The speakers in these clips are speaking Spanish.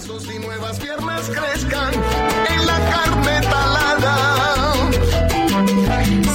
Y nuevas piernas crezcan en la carne talada.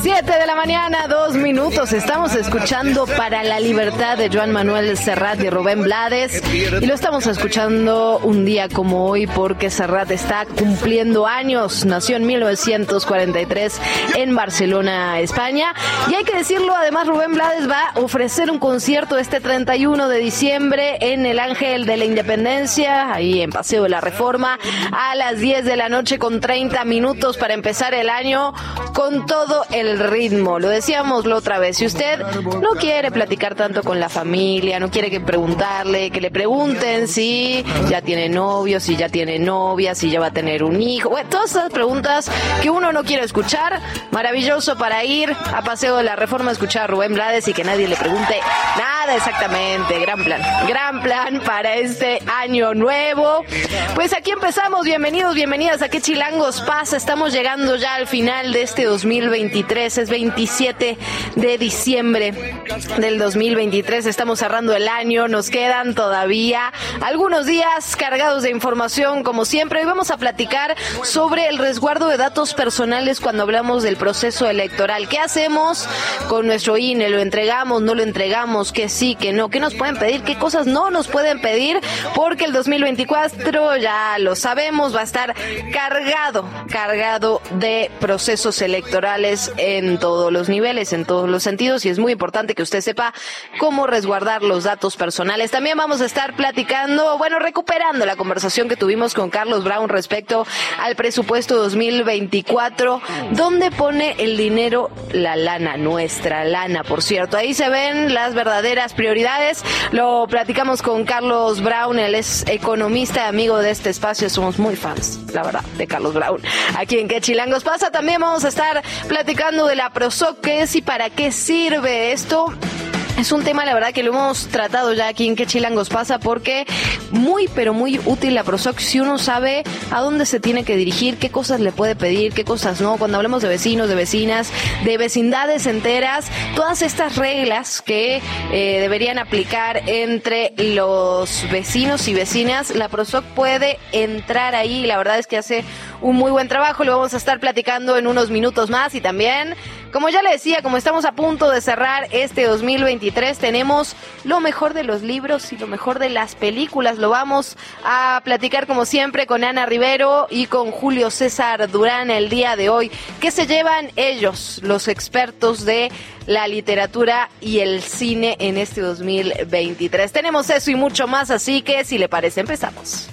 7 de la mañana, dos minutos. Estamos escuchando Para la Libertad de Joan Manuel Serrat y Rubén Blades. Y lo estamos escuchando un día como hoy porque Serrat está cumpliendo años. Nació en 1943 en Barcelona, España. Y hay que decirlo, además Rubén Blades va a ofrecer un concierto este 31 de diciembre en el Ángel de la Independencia, ahí en Paseo de la Reforma, a las 10 de la noche con 30 minutos para empezar el año con todo el ritmo. Lo decíamos la otra vez. Si usted no quiere platicar tanto con la familia, no quiere que preguntarle, que le pregunten si ya tiene novio, si ya tiene novia, si ya va a tener un hijo. Bueno, todas esas preguntas que uno no quiere escuchar. Maravilloso para ir a Paseo de la Reforma a escuchar a Rubén Blades y que nadie le pregunte nada exactamente. Gran plan. Gran plan para este año nuevo. Pues aquí empezamos. Bienvenidos, bienvenidas a qué chilangos pasa. Estamos llegando ya al final de este 2023 es 27 de diciembre del 2023. Estamos cerrando el año, nos quedan todavía algunos días cargados de información como siempre. Hoy vamos a platicar sobre el resguardo de datos personales cuando hablamos del proceso electoral. ¿Qué hacemos con nuestro INE? ¿Lo entregamos? ¿No lo entregamos? ¿Qué sí? ¿Qué no? ¿Qué nos pueden pedir? ¿Qué cosas no nos pueden pedir? Porque el 2024 ya lo sabemos, va a estar cargado, cargado de procesos electorales en todos los niveles, en todos los sentidos y es muy importante que usted sepa cómo resguardar los datos personales. También vamos a estar platicando, bueno, recuperando la conversación que tuvimos con Carlos Brown respecto al presupuesto 2024. ¿Dónde pone el dinero la lana, nuestra lana, por cierto? Ahí se ven las verdaderas prioridades. Lo platicamos con Carlos Brown, él es economista, amigo de este espacio, somos muy fans, la verdad, de Carlos Brown. Aquí en Que Chilangos pasa, también vamos a estar platicando de la PROSOC, es y para qué sirve esto. Es un tema, la verdad, que lo hemos tratado ya aquí en qué chilangos pasa, porque muy, pero muy útil la PROSOC si uno sabe a dónde se tiene que dirigir, qué cosas le puede pedir, qué cosas no. Cuando hablamos de vecinos, de vecinas, de vecindades enteras, todas estas reglas que eh, deberían aplicar entre los vecinos y vecinas, la PROSOC puede entrar ahí la verdad es que hace un muy buen trabajo. Lo vamos a estar platicando en unos minutos más y también, como ya le decía, como estamos a punto de cerrar este 2023, tenemos lo mejor de los libros y lo mejor de las películas. Lo vamos a platicar como siempre con Ana Rivero y con Julio César Durán el día de hoy. ¿Qué se llevan ellos, los expertos de la literatura y el cine en este 2023? Tenemos eso y mucho más, así que si le parece empezamos.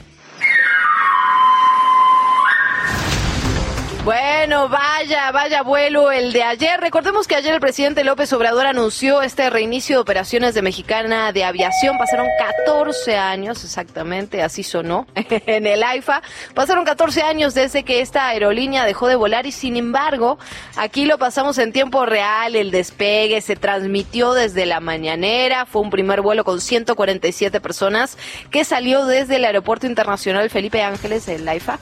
Bueno, vaya, vaya vuelo el de ayer. Recordemos que ayer el presidente López Obrador anunció este reinicio de operaciones de Mexicana de Aviación. Pasaron 14 años, exactamente, así sonó, en el AIFA. Pasaron 14 años desde que esta aerolínea dejó de volar y sin embargo, aquí lo pasamos en tiempo real, el despegue se transmitió desde la mañanera, fue un primer vuelo con 147 personas que salió desde el Aeropuerto Internacional Felipe Ángeles, el AIFA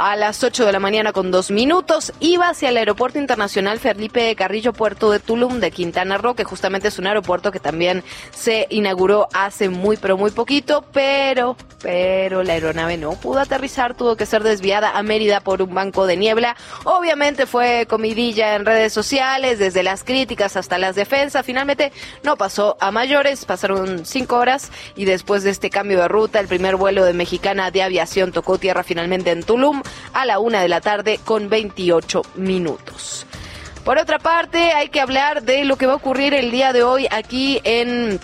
a las 8 de la mañana con dos minutos. Iba hacia el Aeropuerto Internacional Felipe Carrillo Puerto de Tulum de Quintana Roo, que justamente es un aeropuerto que también se inauguró hace muy, pero muy poquito, pero, pero la aeronave no pudo aterrizar, tuvo que ser desviada a Mérida por un banco de niebla. Obviamente fue comidilla en redes sociales, desde las críticas hasta las defensas. Finalmente no pasó a mayores, pasaron cinco horas y después de este cambio de ruta, el primer vuelo de Mexicana de Aviación tocó tierra finalmente en Tulum a la una de la tarde con 28 minutos. Por otra parte, hay que hablar de lo que va a ocurrir el día de hoy aquí en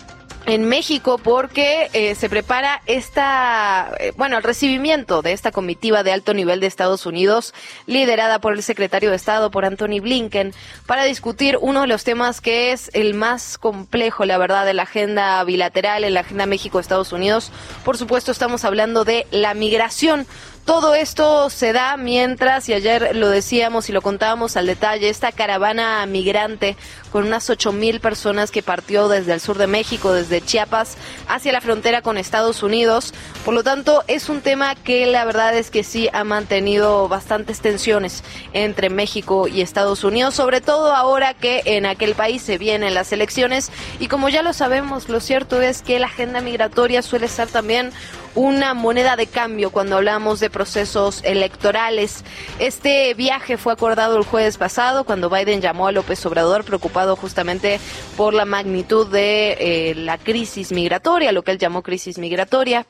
en México porque eh, se prepara esta, eh, bueno, el recibimiento de esta comitiva de alto nivel de Estados Unidos, liderada por el secretario de Estado, por Anthony Blinken, para discutir uno de los temas que es el más complejo, la verdad, de la agenda bilateral, en la agenda México-Estados Unidos. Por supuesto, estamos hablando de la migración Todo esto se da mientras, y ayer lo decíamos y lo contábamos al detalle, esta caravana migrante con unas ocho mil personas que partió desde el sur de México, desde Chiapas, hacia la frontera con Estados Unidos. Por lo tanto, es un tema que la verdad es que sí ha mantenido bastantes tensiones entre México y Estados Unidos, sobre todo ahora que en aquel país se vienen las elecciones y como ya lo sabemos, lo cierto es que la agenda migratoria suele ser también una moneda de cambio cuando hablamos de procesos electorales. Este viaje fue acordado el jueves pasado cuando Biden llamó a López Obrador preocupado justamente por la magnitud de eh, la crisis migratoria, lo que él llamó crisis migratoria,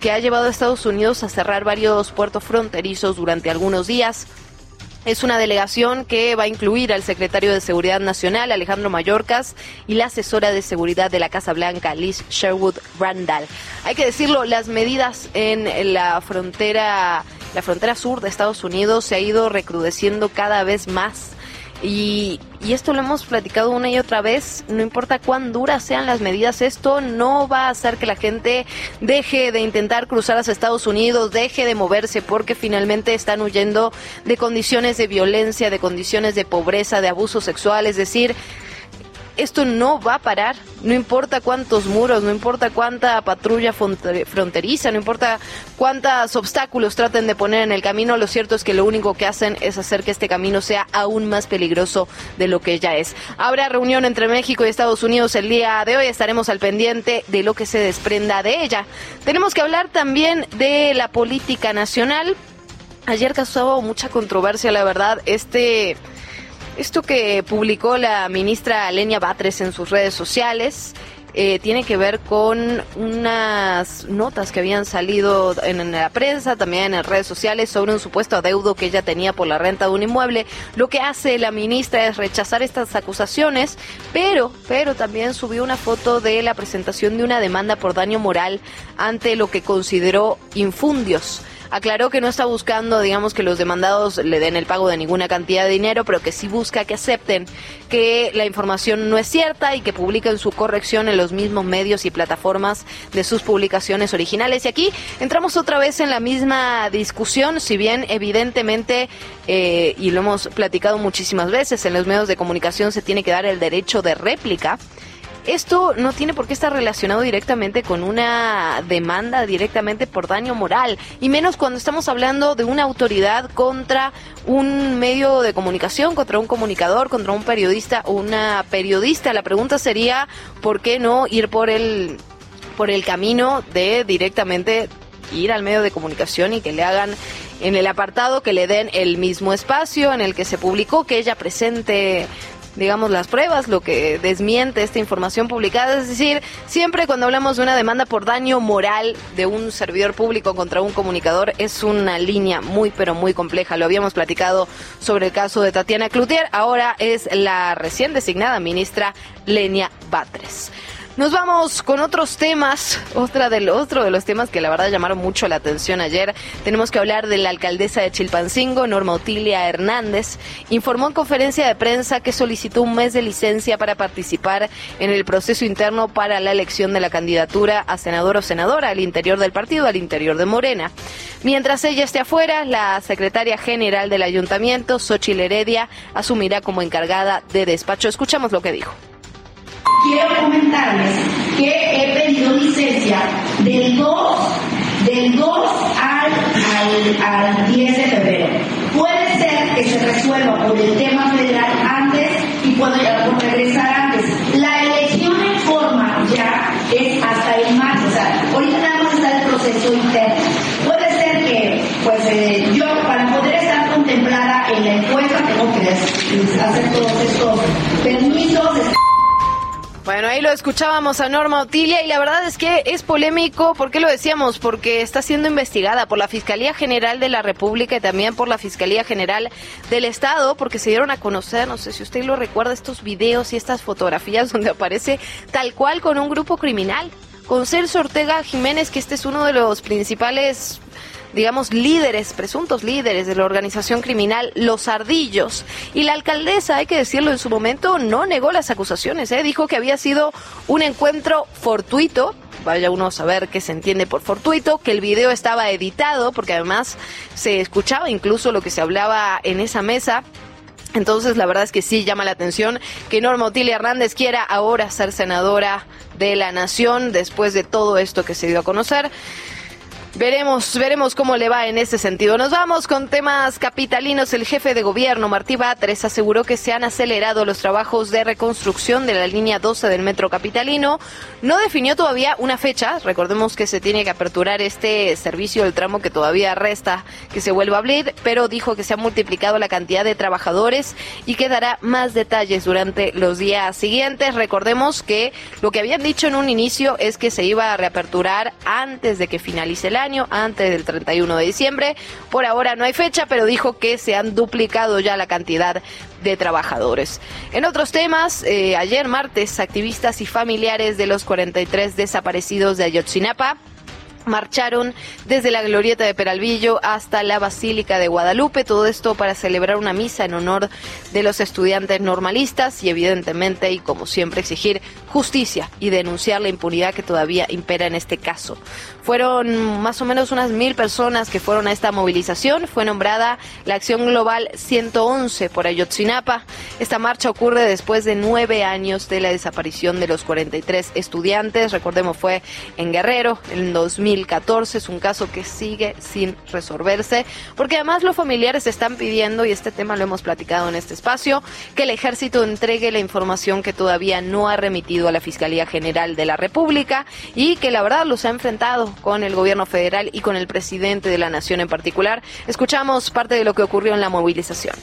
que ha llevado a Estados Unidos a cerrar varios puertos fronterizos durante algunos días. Es una delegación que va a incluir al secretario de Seguridad Nacional, Alejandro Mayorkas, y la asesora de seguridad de la Casa Blanca, Liz Sherwood Randall. Hay que decirlo, las medidas en la frontera, la frontera sur de Estados Unidos se ha ido recrudeciendo cada vez más y, esto lo hemos platicado una y otra vez, no importa cuán duras sean las medidas, esto no va a hacer que la gente deje de intentar cruzar hacia Estados Unidos, deje de moverse, porque finalmente están huyendo de condiciones de violencia, de condiciones de pobreza, de abuso sexual, es decir, esto no va a parar, no importa cuántos muros, no importa cuánta patrulla fronteriza, no importa cuántos obstáculos traten de poner en el camino, lo cierto es que lo único que hacen es hacer que este camino sea aún más peligroso de lo que ya es. Habrá reunión entre México y Estados Unidos el día de hoy, estaremos al pendiente de lo que se desprenda de ella. Tenemos que hablar también de la política nacional. Ayer causó mucha controversia, la verdad, este esto que publicó la ministra Lenia Batres en sus redes sociales eh, tiene que ver con unas notas que habían salido en, la prensa, también en redes sociales, sobre un supuesto adeudo que ella tenía por la renta de un inmueble. Lo que hace la ministra es rechazar estas acusaciones, pero, pero también subió una foto de la presentación de una demanda por daño moral ante lo que consideró infundios aclaró que no está buscando, digamos, que los demandados le den el pago de ninguna cantidad de dinero, pero que sí busca que acepten que la información no es cierta y que publiquen su corrección en los mismos medios y plataformas de sus publicaciones originales. Y aquí entramos otra vez en la misma discusión, si bien evidentemente, eh, y lo hemos platicado muchísimas veces, en los medios de comunicación se tiene que dar el derecho de réplica. Esto no tiene por qué estar relacionado directamente con una demanda directamente por daño moral, y menos cuando estamos hablando de una autoridad contra un medio de comunicación, contra un comunicador, contra un periodista o una periodista. La pregunta sería, ¿por qué no ir por el, por el camino de directamente ir al medio de comunicación y que le hagan en el apartado que le den el mismo espacio en el que se publicó, que ella presente digamos, las pruebas, lo que desmiente esta información publicada. Es decir, siempre cuando hablamos de una demanda por daño moral de un servidor público contra un comunicador, es una línea muy, pero muy compleja. Lo habíamos platicado sobre el caso de Tatiana Cloutier, ahora es la recién designada ministra Lenia Batres. Nos vamos con otros temas, otra otro de los temas que la verdad llamaron mucho la atención ayer. Tenemos que hablar de la alcaldesa de Chilpancingo, Norma Otilia Hernández, informó en conferencia de prensa que solicitó un mes de licencia para participar en el proceso interno para la elección de la candidatura a senador o senadora al interior del partido, al interior de Morena. Mientras ella esté afuera, la secretaria general del ayuntamiento, Xochil Heredia, asumirá como encargada de despacho. Escuchamos lo que dijo quiero comentarles que he pedido licencia del 2, del 2 al, al, 10 de febrero. Puede ser que se resuelva por el tema federal antes y puedo regresar antes. La elección en forma ya es hasta el marzo. O sea, ahorita nada más está el proceso interno. Puede ser que, pues, eh, yo para poder estar contemplada en la encuesta tengo que hacer todos estos permisos. Bueno, ahí lo escuchábamos a Norma Otilia y la verdad es que es polémico, ¿por qué lo decíamos? Porque está siendo investigada por la Fiscalía General de la República y también por la Fiscalía General del Estado, porque se dieron a conocer, no sé si usted lo recuerda, estos videos y estas fotografías donde aparece tal cual con un grupo criminal, con Celso Ortega Jiménez, que este es uno de los principales digamos, líderes, presuntos líderes de la organización criminal Los Ardillos. Y la alcaldesa, hay que decirlo en su momento, no negó las acusaciones, ¿eh? dijo que había sido un encuentro fortuito vaya uno a saber qué se entiende por fortuito, que el video estaba editado, porque además se escuchaba incluso lo que se hablaba en esa mesa. Entonces, la verdad es que sí llama la atención que Norma Otilia Hernández quiera ahora ser senadora de la Nación después de todo esto que se dio a conocer. Veremos, veremos cómo le va en ese sentido. Nos vamos con temas capitalinos. El jefe de gobierno, Martí Batres, aseguró que se han acelerado los trabajos de reconstrucción de la línea 12 del metro capitalino. No definió todavía una fecha. Recordemos que se tiene que aperturar este servicio del tramo que todavía resta que se vuelva a abrir, pero dijo que se ha multiplicado la cantidad de trabajadores y que dará más detalles durante los días siguientes. Recordemos que lo que habían dicho en un inicio es que se iba a reaperturar antes de que finalice el año, antes del 31 de diciembre. Por ahora no hay fecha, pero dijo que se han duplicado ya la cantidad de trabajadores. En otros temas, eh, ayer martes, activistas y familiares de los 43 desaparecidos de Ayotzinapa marcharon desde la glorieta de Peralvillo hasta la Basílica de Guadalupe, todo esto para celebrar una misa en honor de los estudiantes normalistas y evidentemente y como siempre exigir justicia y denunciar la impunidad que todavía impera en este caso. Fueron más o menos unas mil personas que fueron a esta movilización. Fue nombrada la Acción Global 111 por Ayotzinapa. Esta marcha ocurre después de nueve años de la desaparición de los 43 estudiantes. Recordemos, fue en Guerrero en 2014. Es un caso que sigue sin resolverse, porque además los familiares están pidiendo, y este tema lo hemos platicado en este espacio, que el ejército entregue la información que todavía no ha remitido a la Fiscalía General de la República y que la verdad los ha enfrentado con el gobierno federal y con el presidente de la nación en particular. Escuchamos parte de lo que ocurrió en la movilización.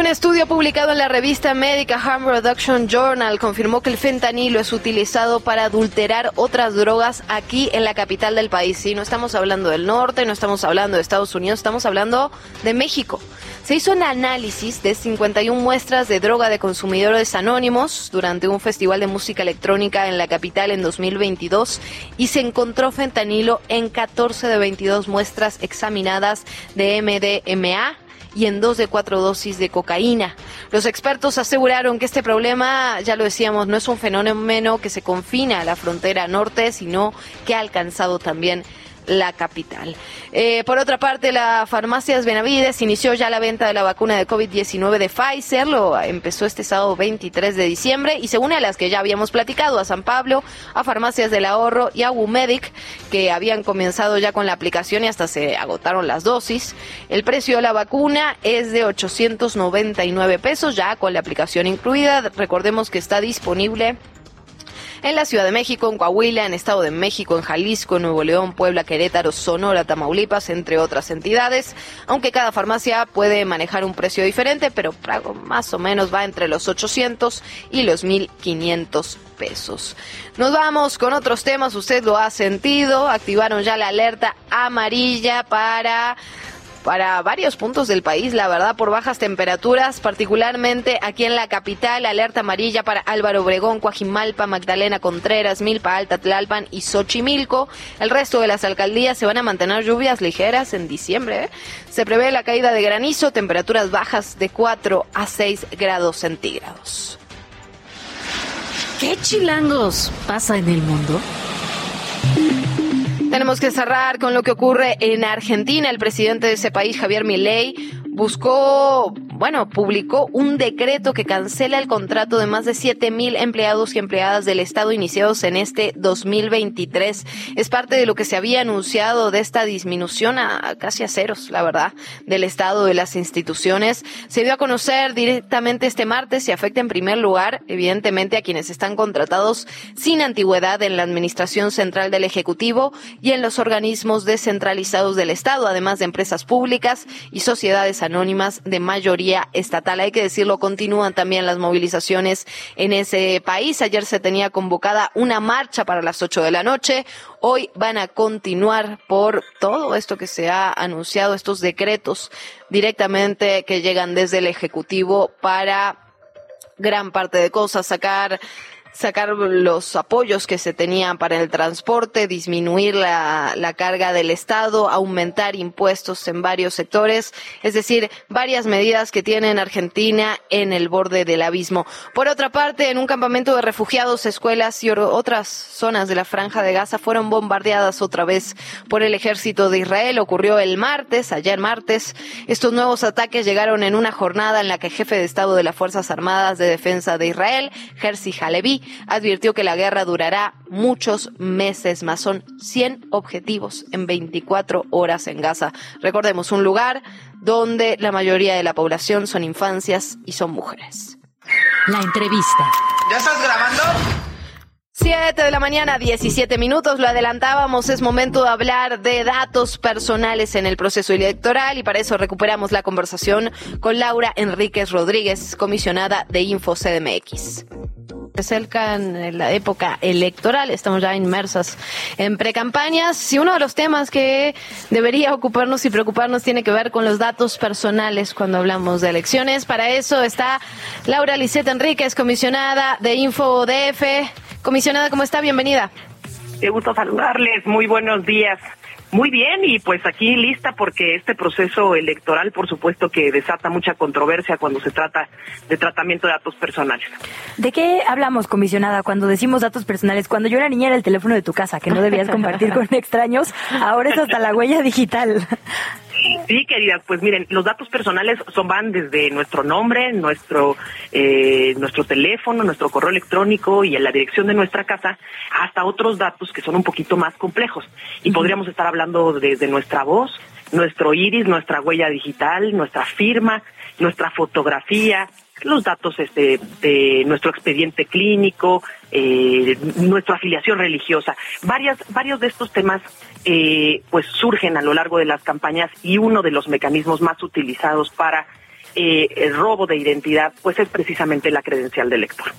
Un estudio publicado en la revista médica Harm Reduction Journal confirmó que el fentanilo es utilizado para adulterar otras drogas aquí en la capital del país. Sí, no estamos hablando del norte, no estamos hablando de Estados Unidos, estamos hablando de México. Se hizo un análisis de 51 muestras de droga de consumidores anónimos durante un festival de música electrónica en la capital en 2022 y se encontró fentanilo en 14 de 22 muestras examinadas de MDMA y en dos de cuatro dosis de cocaína. Los expertos aseguraron que este problema, ya lo decíamos, no es un fenómeno que se confina a la frontera norte, sino que ha alcanzado también la capital. Eh, por otra parte, la Farmacias Benavides inició ya la venta de la vacuna de COVID-19 de Pfizer, lo empezó este sábado 23 de diciembre y se une a las que ya habíamos platicado, a San Pablo, a Farmacias del Ahorro y a Wumedic, que habían comenzado ya con la aplicación y hasta se agotaron las dosis. El precio de la vacuna es de 899 pesos, ya con la aplicación incluida. Recordemos que está disponible en la Ciudad de México, en Coahuila, en Estado de México, en Jalisco, en Nuevo León, Puebla, Querétaro, Sonora, Tamaulipas, entre otras entidades, aunque cada farmacia puede manejar un precio diferente, pero más o menos va entre los 800 y los 1500 pesos. Nos vamos con otros temas, usted lo ha sentido, activaron ya la alerta amarilla para para varios puntos del país, la verdad, por bajas temperaturas, particularmente aquí en la capital, alerta amarilla para Álvaro Obregón, Coajimalpa, Magdalena Contreras, Milpa Alta, Tlalpan y Xochimilco. El resto de las alcaldías se van a mantener lluvias ligeras en diciembre. ¿eh? Se prevé la caída de granizo, temperaturas bajas de 4 a 6 grados centígrados. ¿Qué chilangos pasa en el mundo? Tenemos que cerrar con lo que ocurre en Argentina. El presidente de ese país, Javier Milei, buscó, bueno, publicó un decreto que cancela el contrato de más de siete mil empleados y empleadas del Estado iniciados en este 2023. Es parte de lo que se había anunciado de esta disminución a casi a ceros, la verdad, del Estado de las instituciones. Se dio a conocer directamente este martes y afecta en primer lugar, evidentemente, a quienes están contratados sin antigüedad en la Administración Central del Ejecutivo y en los organismos descentralizados del Estado, además de empresas públicas y sociedades anónimas de mayoría estatal. Hay que decirlo, continúan también las movilizaciones en ese país. Ayer se tenía convocada una marcha para las ocho de la noche. Hoy van a continuar por todo esto que se ha anunciado, estos decretos directamente que llegan desde el Ejecutivo para gran parte de cosas, sacar sacar los apoyos que se tenían para el transporte, disminuir la, la, carga del Estado, aumentar impuestos en varios sectores, es decir, varias medidas que tiene Argentina en el borde del abismo. Por otra parte, en un campamento de refugiados, escuelas y otras zonas de la franja de Gaza fueron bombardeadas otra vez por el ejército de Israel. Ocurrió el martes, ayer martes. Estos nuevos ataques llegaron en una jornada en la que el jefe de Estado de las Fuerzas Armadas de Defensa de Israel, Herzi Halevi, advirtió que la guerra durará muchos meses más. Son 100 objetivos en 24 horas en Gaza. Recordemos, un lugar donde la mayoría de la población son infancias y son mujeres. La entrevista. ¿Ya estás grabando? 7 de la mañana, 17 minutos, lo adelantábamos, es momento de hablar de datos personales en el proceso electoral y para eso recuperamos la conversación con Laura Enríquez Rodríguez, comisionada de Info CDMX acerca en la época electoral, estamos ya inmersas en precampañas y uno de los temas que debería ocuparnos y preocuparnos tiene que ver con los datos personales cuando hablamos de elecciones. Para eso está Laura Lisette Enríquez, comisionada de InfoDF. Comisionada, ¿cómo está? Bienvenida. Qué gusto saludarles, muy buenos días. Muy bien, y pues aquí lista porque este proceso electoral, por supuesto, que desata mucha controversia cuando se trata de tratamiento de datos personales. ¿De qué hablamos, comisionada, cuando decimos datos personales? Cuando yo era niña era el teléfono de tu casa, que no debías compartir con extraños, ahora es hasta la huella digital. Sí, queridas, pues miren, los datos personales son van desde nuestro nombre, nuestro eh, nuestro teléfono, nuestro correo electrónico y en la dirección de nuestra casa, hasta otros datos que son un poquito más complejos. Y podríamos estar hablando desde nuestra voz, nuestro iris, nuestra huella digital, nuestra firma, nuestra fotografía, los datos este, de nuestro expediente clínico, eh, nuestra afiliación religiosa. Varias, varios de estos temas eh, pues surgen a lo largo de las campañas y uno de los mecanismos más utilizados para eh, el robo de identidad pues es precisamente la credencial del lector.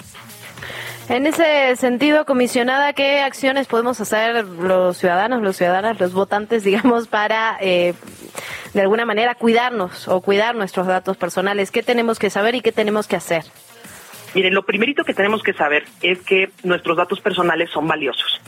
En ese sentido, comisionada, ¿qué acciones podemos hacer los ciudadanos, los ciudadanas, los votantes, digamos, para eh, de alguna manera cuidarnos o cuidar nuestros datos personales? ¿Qué tenemos que saber y qué tenemos que hacer? Miren, lo primerito que tenemos que saber es que nuestros datos personales son valiosos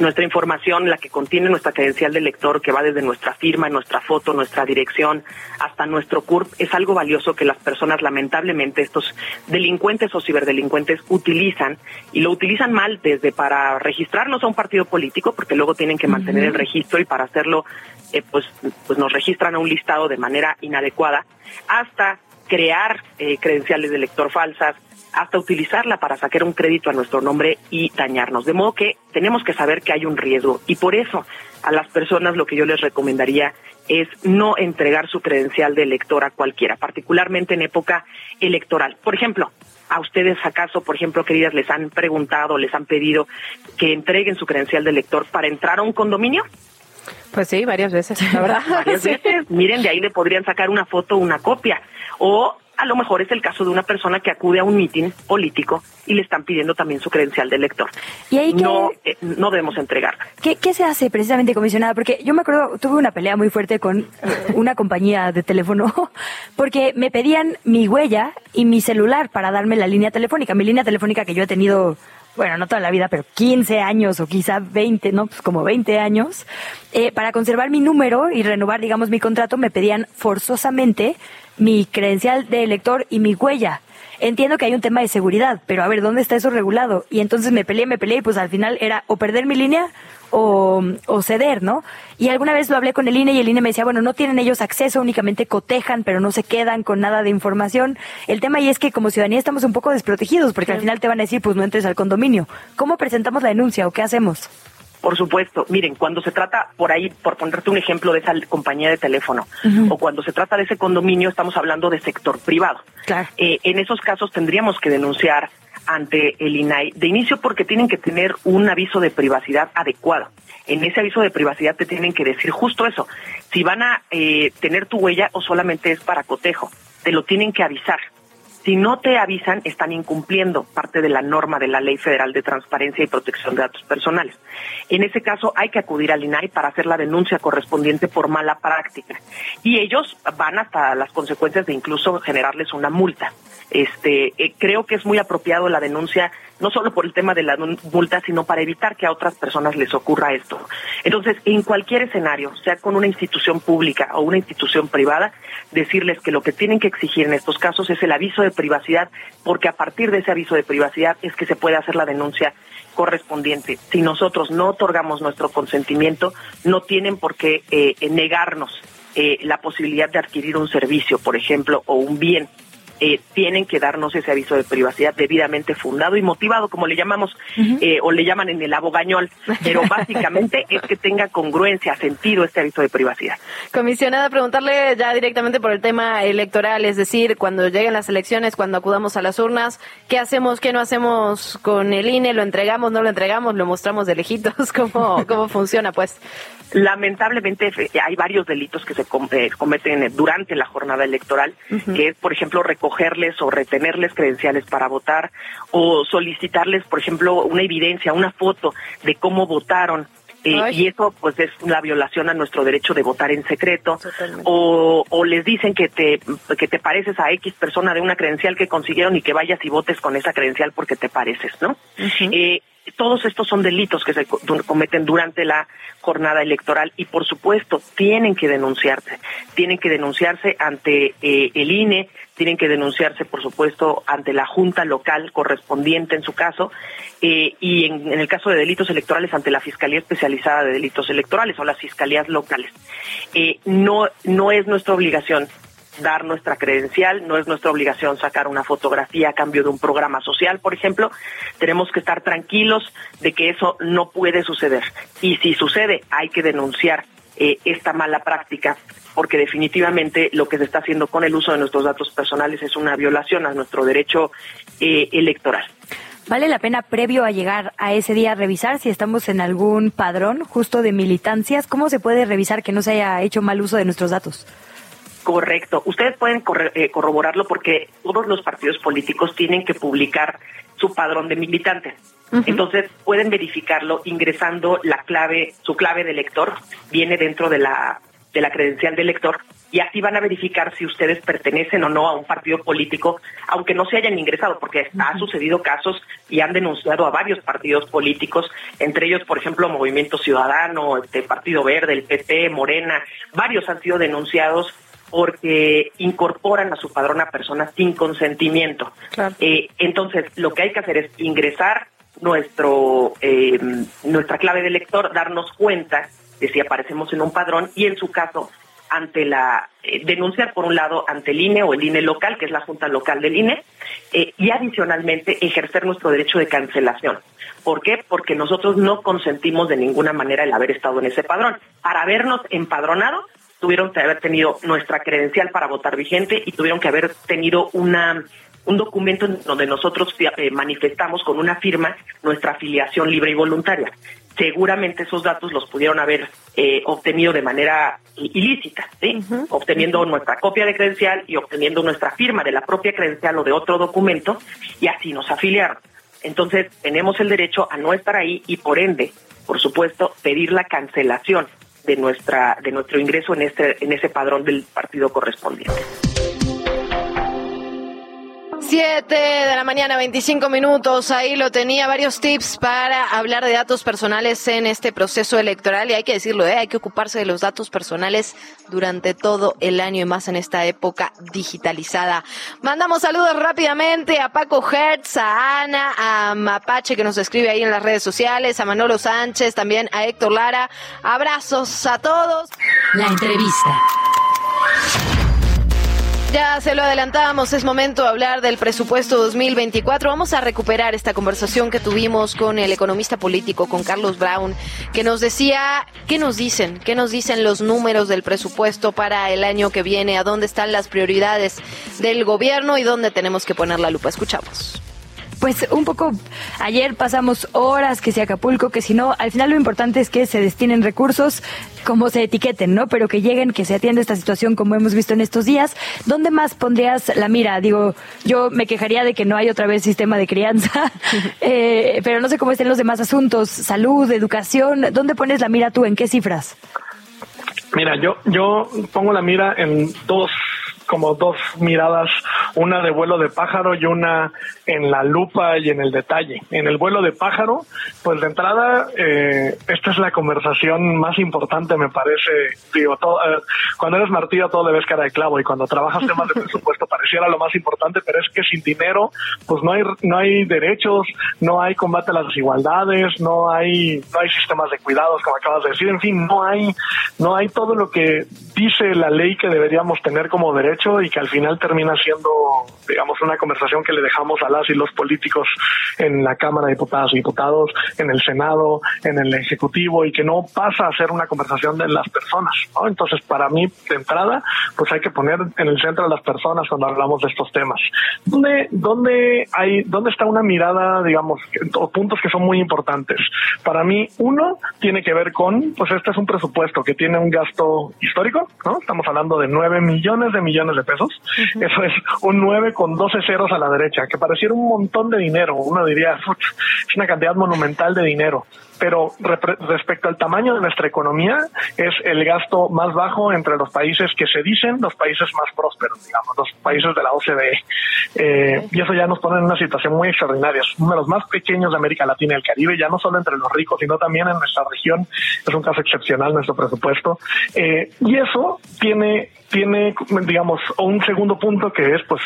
nuestra información, la que contiene nuestra credencial de lector, que va desde nuestra firma, nuestra foto, nuestra dirección, hasta nuestro CURP, es algo valioso que las personas, lamentablemente, estos delincuentes o ciberdelincuentes utilizan y lo utilizan mal desde para registrarnos a un partido político, porque luego tienen que mantener el registro y para hacerlo, eh, pues, pues nos registran a un listado de manera inadecuada, hasta crear eh, credenciales de lector falsas, hasta utilizarla para sacar un crédito a nuestro nombre y dañarnos. De modo que tenemos que saber que hay un riesgo y por eso a las personas lo que yo les recomendaría es no entregar su credencial de elector a cualquiera, particularmente en época electoral. Por ejemplo, ¿A ustedes acaso, por ejemplo, queridas, les han preguntado, les han pedido que entreguen su credencial de elector para entrar a un condominio? Pues sí, varias veces, la verdad. varias veces. Miren, de ahí le podrían sacar una foto una copia. O a lo mejor es el caso de una persona que acude a un mitin político y le están pidiendo también su credencial de elector. ¿Y ahí no, eh, no debemos entregarla. ¿Qué, ¿Qué, se hace precisamente, comisionada? Porque yo me acuerdo, tuve una pelea muy fuerte con una compañía de teléfono porque me pedían mi huella y mi celular para darme la línea telefónica. Mi línea telefónica que yo he tenido bueno, no toda la vida, pero 15 años o quizá 20, ¿no? Pues como 20 años, eh, para conservar mi número y renovar, digamos, mi contrato, me pedían forzosamente mi credencial de elector y mi huella. Entiendo que hay un tema de seguridad, pero a ver, ¿dónde está eso regulado? Y entonces me peleé, me peleé y pues al final era o perder mi línea o, o, ceder, ¿no? Y alguna vez lo hablé con el INE y el INE me decía, bueno, no tienen ellos acceso, únicamente cotejan, pero no se quedan con nada de información. El tema ahí es que como ciudadanía estamos un poco desprotegidos, porque al final te van a decir, pues no entres al condominio. ¿Cómo presentamos la denuncia o qué hacemos? Por supuesto, miren, cuando se trata por ahí, por ponerte un ejemplo de esa compañía de teléfono, o cuando se trata de ese condominio, estamos hablando de sector privado. Claro. Eh, en esos casos tendríamos que denunciar ante el INAI de inicio porque tienen que tener un aviso de privacidad adecuado. En ese aviso de privacidad te tienen que decir justo eso, si van a eh, tener tu huella o solamente es para cotejo, te lo tienen que avisar Si no te avisan, están incumpliendo parte de la norma de la Ley Federal de Transparencia y Protección de Datos Personales. En ese caso, hay que acudir al INAI para hacer la denuncia correspondiente por mala práctica. Y ellos van hasta las consecuencias de incluso generarles una multa. Este, eh, creo que es muy apropiado la denuncia, no solo por el tema de la multa, sino para evitar que a otras personas les ocurra esto. Entonces, en cualquier escenario, sea con una institución pública o una institución privada, decirles que lo que tienen que exigir en estos casos es el aviso de privacidad, porque a partir de ese aviso de privacidad es que se puede hacer la denuncia correspondiente. Si nosotros no otorgamos nuestro consentimiento, no tienen por qué eh, negarnos eh, la posibilidad de adquirir un servicio, por ejemplo, o un bien eh, tienen que darnos ese aviso de privacidad debidamente fundado y motivado, como le llamamos, eh, o le llaman en el abogañol, pero básicamente es que tenga congruencia, sentido este aviso de privacidad. Comisionada, preguntarle ya directamente por el tema electoral, es decir, cuando lleguen las elecciones, cuando acudamos a las urnas, ¿qué hacemos, qué no hacemos con el INE? ¿Lo entregamos, no lo entregamos, lo mostramos de lejitos? ¿Cómo, cómo funciona, pues? Lamentablemente hay varios delitos que se eh, cometen durante la jornada electoral, que es, por ejemplo, recogerles o retenerles credenciales para votar o solicitarles, por ejemplo, una evidencia, una foto de cómo votaron. Eh, y eso pues es una violación a nuestro derecho de votar en secreto o, o, les dicen que te que te pareces a X persona de una credencial que consiguieron y que vayas y votes con esa credencial porque te pareces, ¿no? eh, todos estos son delitos que se cometen durante la jornada electoral y por supuesto tienen que denunciarse, tienen que denunciarse ante eh, el INE, tienen que denunciarse por supuesto ante la junta local correspondiente en su caso eh, y en, el caso de delitos electorales ante la Fiscalía Especializada de Delitos Electorales o las fiscalías locales. Eh, no, no es nuestra obligación dar nuestra credencial, no es nuestra obligación sacar una fotografía a cambio de un programa social, por ejemplo. Tenemos que estar tranquilos de que eso no puede suceder. Y si sucede, hay que denunciar eh, esta mala práctica, porque definitivamente lo que se está haciendo con el uso de nuestros datos personales es una violación a nuestro derecho eh, electoral. ¿Vale la pena previo a llegar a ese día revisar si estamos en algún padrón justo de militancias? ¿Cómo se puede revisar que no se haya hecho mal uso de nuestros datos? Correcto. Ustedes pueden eh, corroborarlo porque todos los partidos políticos tienen que publicar su padrón de militantes. Entonces pueden verificarlo ingresando la clave, su clave de elector viene dentro de la de la credencial de elector y así van a verificar si ustedes pertenecen o no a un partido político, aunque no se hayan ingresado, porque ha sucedido casos y han denunciado a varios partidos políticos, entre ellos, por ejemplo, Movimiento Ciudadano, este Partido Verde, el PP, Morena, varios han sido denunciados porque incorporan a su padrón a personas sin consentimiento. Eh, entonces, lo que hay que hacer es ingresar nuestro eh, nuestra clave de lector, darnos cuenta de si aparecemos en un padrón y en su caso ante la eh, denunciar por un lado ante el INE o el INE local, que es la junta local del INE, y adicionalmente ejercer nuestro derecho de cancelación. ¿Por qué? Porque nosotros no consentimos de ninguna manera el haber estado en ese padrón. Para habernos empadronado, tuvieron que haber tenido nuestra credencial para votar vigente y tuvieron que haber tenido una un documento en donde nosotros eh, manifestamos con una firma nuestra afiliación libre y voluntaria. Seguramente esos datos los pudieron haber eh, obtenido de manera ilícita, ¿sí? obteniendo nuestra copia de credencial y obteniendo nuestra firma de la propia credencial o de otro documento y así nos afiliaron. Entonces tenemos el derecho a no estar ahí y por ende, por supuesto, pedir la cancelación de nuestra de nuestro ingreso en este en ese padrón del partido correspondiente. Siete de la mañana, 25 minutos. Ahí lo tenía varios tips para hablar de datos personales en este proceso electoral. Y hay que decirlo, ¿eh? hay que ocuparse de los datos personales durante todo el año y más en esta época digitalizada. Mandamos saludos rápidamente a Paco Hertz, a Ana, a Mapache que nos escribe ahí en las redes sociales, a Manolo Sánchez, también a Héctor Lara. Abrazos a todos. La entrevista. Ya se lo adelantamos, es momento de hablar del presupuesto 2024. Vamos a recuperar esta conversación que tuvimos con el economista político, con Carlos Brown, que nos decía, ¿qué nos dicen? ¿Qué nos dicen los números del presupuesto para el año que viene? ¿A dónde están las prioridades del gobierno y dónde tenemos que poner la lupa? Escuchamos. Pues un poco, ayer pasamos horas que si Acapulco, que si no, al final lo importante es que se destinen recursos como se etiqueten, ¿no? Pero que lleguen, que se atienda esta situación como hemos visto en estos días. ¿Dónde más pondrías la mira? Digo, yo me quejaría de que no hay otra vez sistema de crianza, eh, pero no sé cómo estén los demás asuntos, salud, educación. ¿Dónde pones la mira tú? ¿En qué cifras? Mira, yo, yo pongo la mira en dos como dos miradas, una de vuelo de pájaro y una en la lupa y en el detalle. En el vuelo de pájaro, pues de entrada, eh, esta es la conversación más importante, me parece. Digo, todo, eh, cuando eres martillo todo le ves cara de clavo y cuando trabajas temas de presupuesto pareciera lo más importante, pero es que sin dinero, pues no hay, no hay derechos, no hay combate a las desigualdades, no hay, no hay sistemas de cuidados, como acabas de decir, en fin, no hay, no hay todo lo que dice la ley que deberíamos tener como derecho y que al final termina siendo, digamos, una conversación que le dejamos a las y los políticos en la Cámara de Diputadas y Diputados, en el Senado, en el Ejecutivo y que no pasa a ser una conversación de las personas. Entonces, para mí, de entrada, pues hay que poner en el centro a las personas cuando hablamos de estos temas. ¿Dónde, dónde, hay, dónde está una mirada, digamos, o puntos que son muy importantes? Para mí, uno tiene que ver con, pues este es un presupuesto que tiene un gasto histórico, ¿no? Estamos hablando de 9 millones de millones de pesos. Eso es un 9 con 12 ceros a la derecha, que pareciera un montón de dinero. Uno diría, es una cantidad monumental de dinero pero respecto al tamaño de nuestra economía, es el gasto más bajo entre los países que se dicen los países más prósperos, digamos, los países de la OCDE. Eh, y eso ya nos pone en una situación muy extraordinaria. Es uno de los más pequeños de América Latina y el Caribe, ya no solo entre los ricos, sino también en nuestra región. Es un caso excepcional nuestro presupuesto. Eh, y eso tiene tiene, digamos, un segundo punto que es, pues,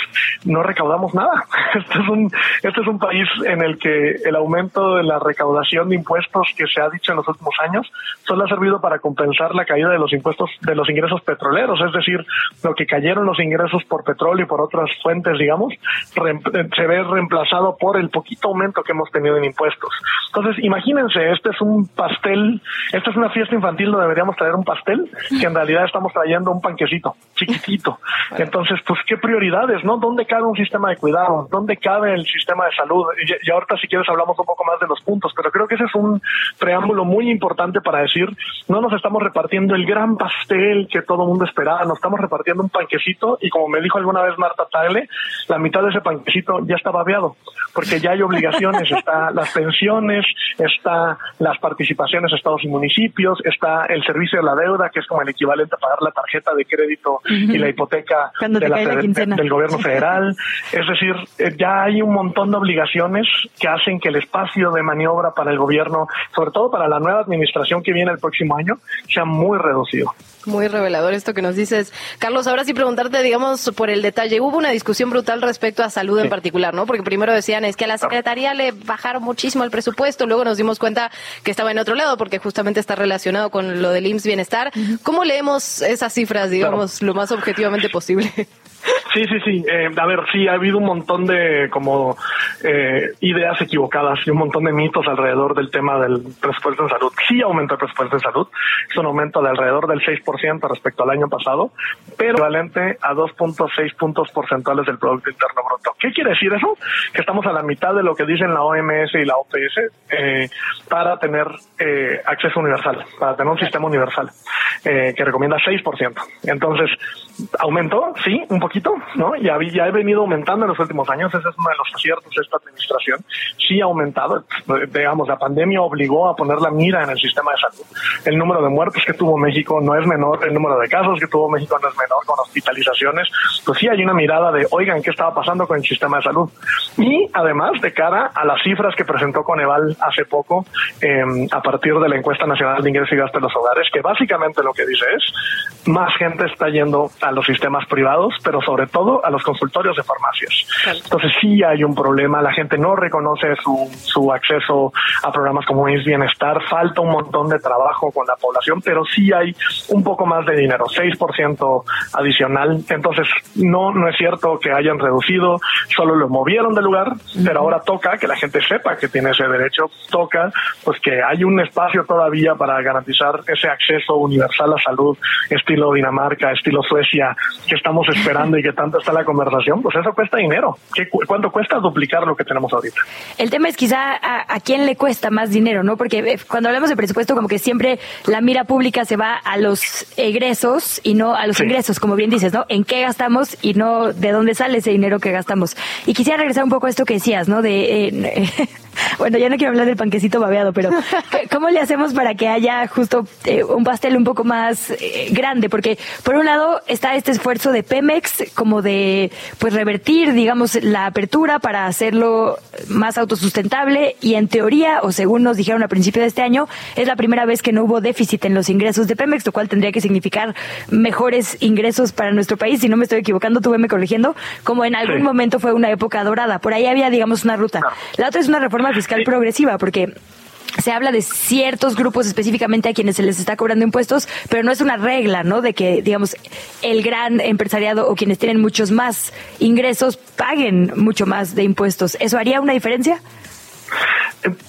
no recaudamos nada. Este es un, este es un país en el que el aumento de la recaudación de impuestos que se ha dicho en los últimos años solo ha servido para compensar la caída de los impuestos de los ingresos petroleros, es decir, lo que cayeron los ingresos por petróleo y por otras fuentes, digamos, se ve reemplazado por el poquito aumento que hemos tenido en impuestos. Entonces, imagínense, este es un pastel, esta es una fiesta infantil donde deberíamos traer un pastel, que en realidad estamos trayendo un panquecito chiquitito. Entonces, pues, ¿qué prioridades, no? ¿Dónde cabe un sistema de cuidado? ¿Dónde cabe el sistema de salud? Y, y ahorita, si quieres, hablamos un poco más de los puntos, pero creo que ese es un, preámbulo muy importante para decir, no nos estamos repartiendo el gran pastel que todo el mundo esperaba, nos estamos repartiendo un panquecito y como me dijo alguna vez Marta Tagle, la mitad de ese panquecito ya está babeado, porque ya hay obligaciones, está las pensiones, está las participaciones estados y municipios, está el servicio de la deuda, que es como el equivalente a pagar la tarjeta de crédito y la hipoteca del gobierno federal. Es decir, eh, ya hay un montón de obligaciones que hacen que el espacio de maniobra para el gobierno sobre todo para la nueva administración que viene el próximo año, sea muy reducido. Muy revelador esto que nos dices. Carlos, ahora sí preguntarte, digamos, por el detalle. Hubo una discusión brutal respecto a salud en particular, ¿no? Porque primero decían es que a la Secretaría le bajaron muchísimo el presupuesto, luego nos dimos cuenta que estaba en otro lado porque justamente está relacionado con lo del IMSS Bienestar. ¿Cómo leemos esas cifras, digamos, lo más objetivamente posible? Sí, sí, sí. Eh, a ver, sí, ha habido un montón de como eh, ideas equivocadas y un montón de mitos alrededor del tema del presupuesto en salud. Sí aumenta el presupuesto en salud. Es un aumento de alrededor del 6% respecto al año pasado, pero equivalente a 2.6 puntos porcentuales del Producto Interno Bruto. ¿Qué quiere decir eso? Que estamos a la mitad de lo que dicen la OMS y la OPS eh, para tener eh, acceso universal, para tener un sistema universal eh, que recomienda 6%. Entonces, aumentó, sí, un poquito, ¿no? Y ya, he venido aumentando en los últimos años, ese es uno de los aciertos de esta administración, sí ha aumentado, digamos, la pandemia obligó a poner la mira en el sistema de salud. El número de muertos que tuvo México no es menor, el número de casos que tuvo México no es menor con hospitalizaciones, pues sí hay una mirada de, oigan, ¿qué estaba pasando con el sistema de salud? Y además, de cara a las cifras que presentó Coneval hace poco, em, a partir de la encuesta nacional de ingresos y gastos de los hogares, que básicamente lo que dice es, más gente está yendo a los sistemas privados, pero sobre todo a los consultorios de farmacias. Entonces sí hay un problema, la gente no reconoce su, su acceso a programas como es bienestar, falta un montón de trabajo con la población, pero sí hay un poco más de dinero, 6% adicional. Entonces no, no es cierto que hayan reducido, solo lo movieron del lugar, pero ahora toca que la gente sepa que tiene ese derecho, toca pues que hay un espacio todavía para garantizar ese acceso universal a salud, estilo Dinamarca, estilo Suecia que estamos esperando y que tanto está la conversación, pues eso cuesta dinero. ¿Qué, ¿Cuánto cuesta duplicar lo que tenemos ahorita? El tema es quizá a, a, quién le cuesta más dinero, ¿no? Porque eh, cuando hablamos de presupuesto, como que siempre la mira pública se va a los egresos y no a los sí. ingresos, como bien dices, ¿no? En qué gastamos y no de dónde sale ese dinero que gastamos. Y quisiera regresar un poco a esto que decías, ¿no? De, eh, bueno, ya no quiero hablar del panquecito babeado, pero ¿cómo le hacemos para que haya justo eh, un pastel un poco más eh, grande? Porque por un lado está este esfuerzo de Pemex como de pues revertir, digamos, la apertura para hacerlo más autosustentable y en teoría, o según nos dijeron a principio de este año, es la primera vez que no hubo déficit en los ingresos de Pemex, lo cual tendría que significar mejores ingresos para nuestro país. Si no me estoy equivocando, tú me corrigiendo, como en algún sí. momento fue una época dorada. Por ahí había, digamos, una ruta. La otra es una reforma fiscal sí. progresiva, porque se habla de ciertos grupos específicamente a quienes se les está cobrando impuestos, pero no es una regla, ¿no? De que, digamos, el gran empresariado o quienes tienen muchos más ingresos paguen mucho más de impuestos. ¿Eso haría una diferencia?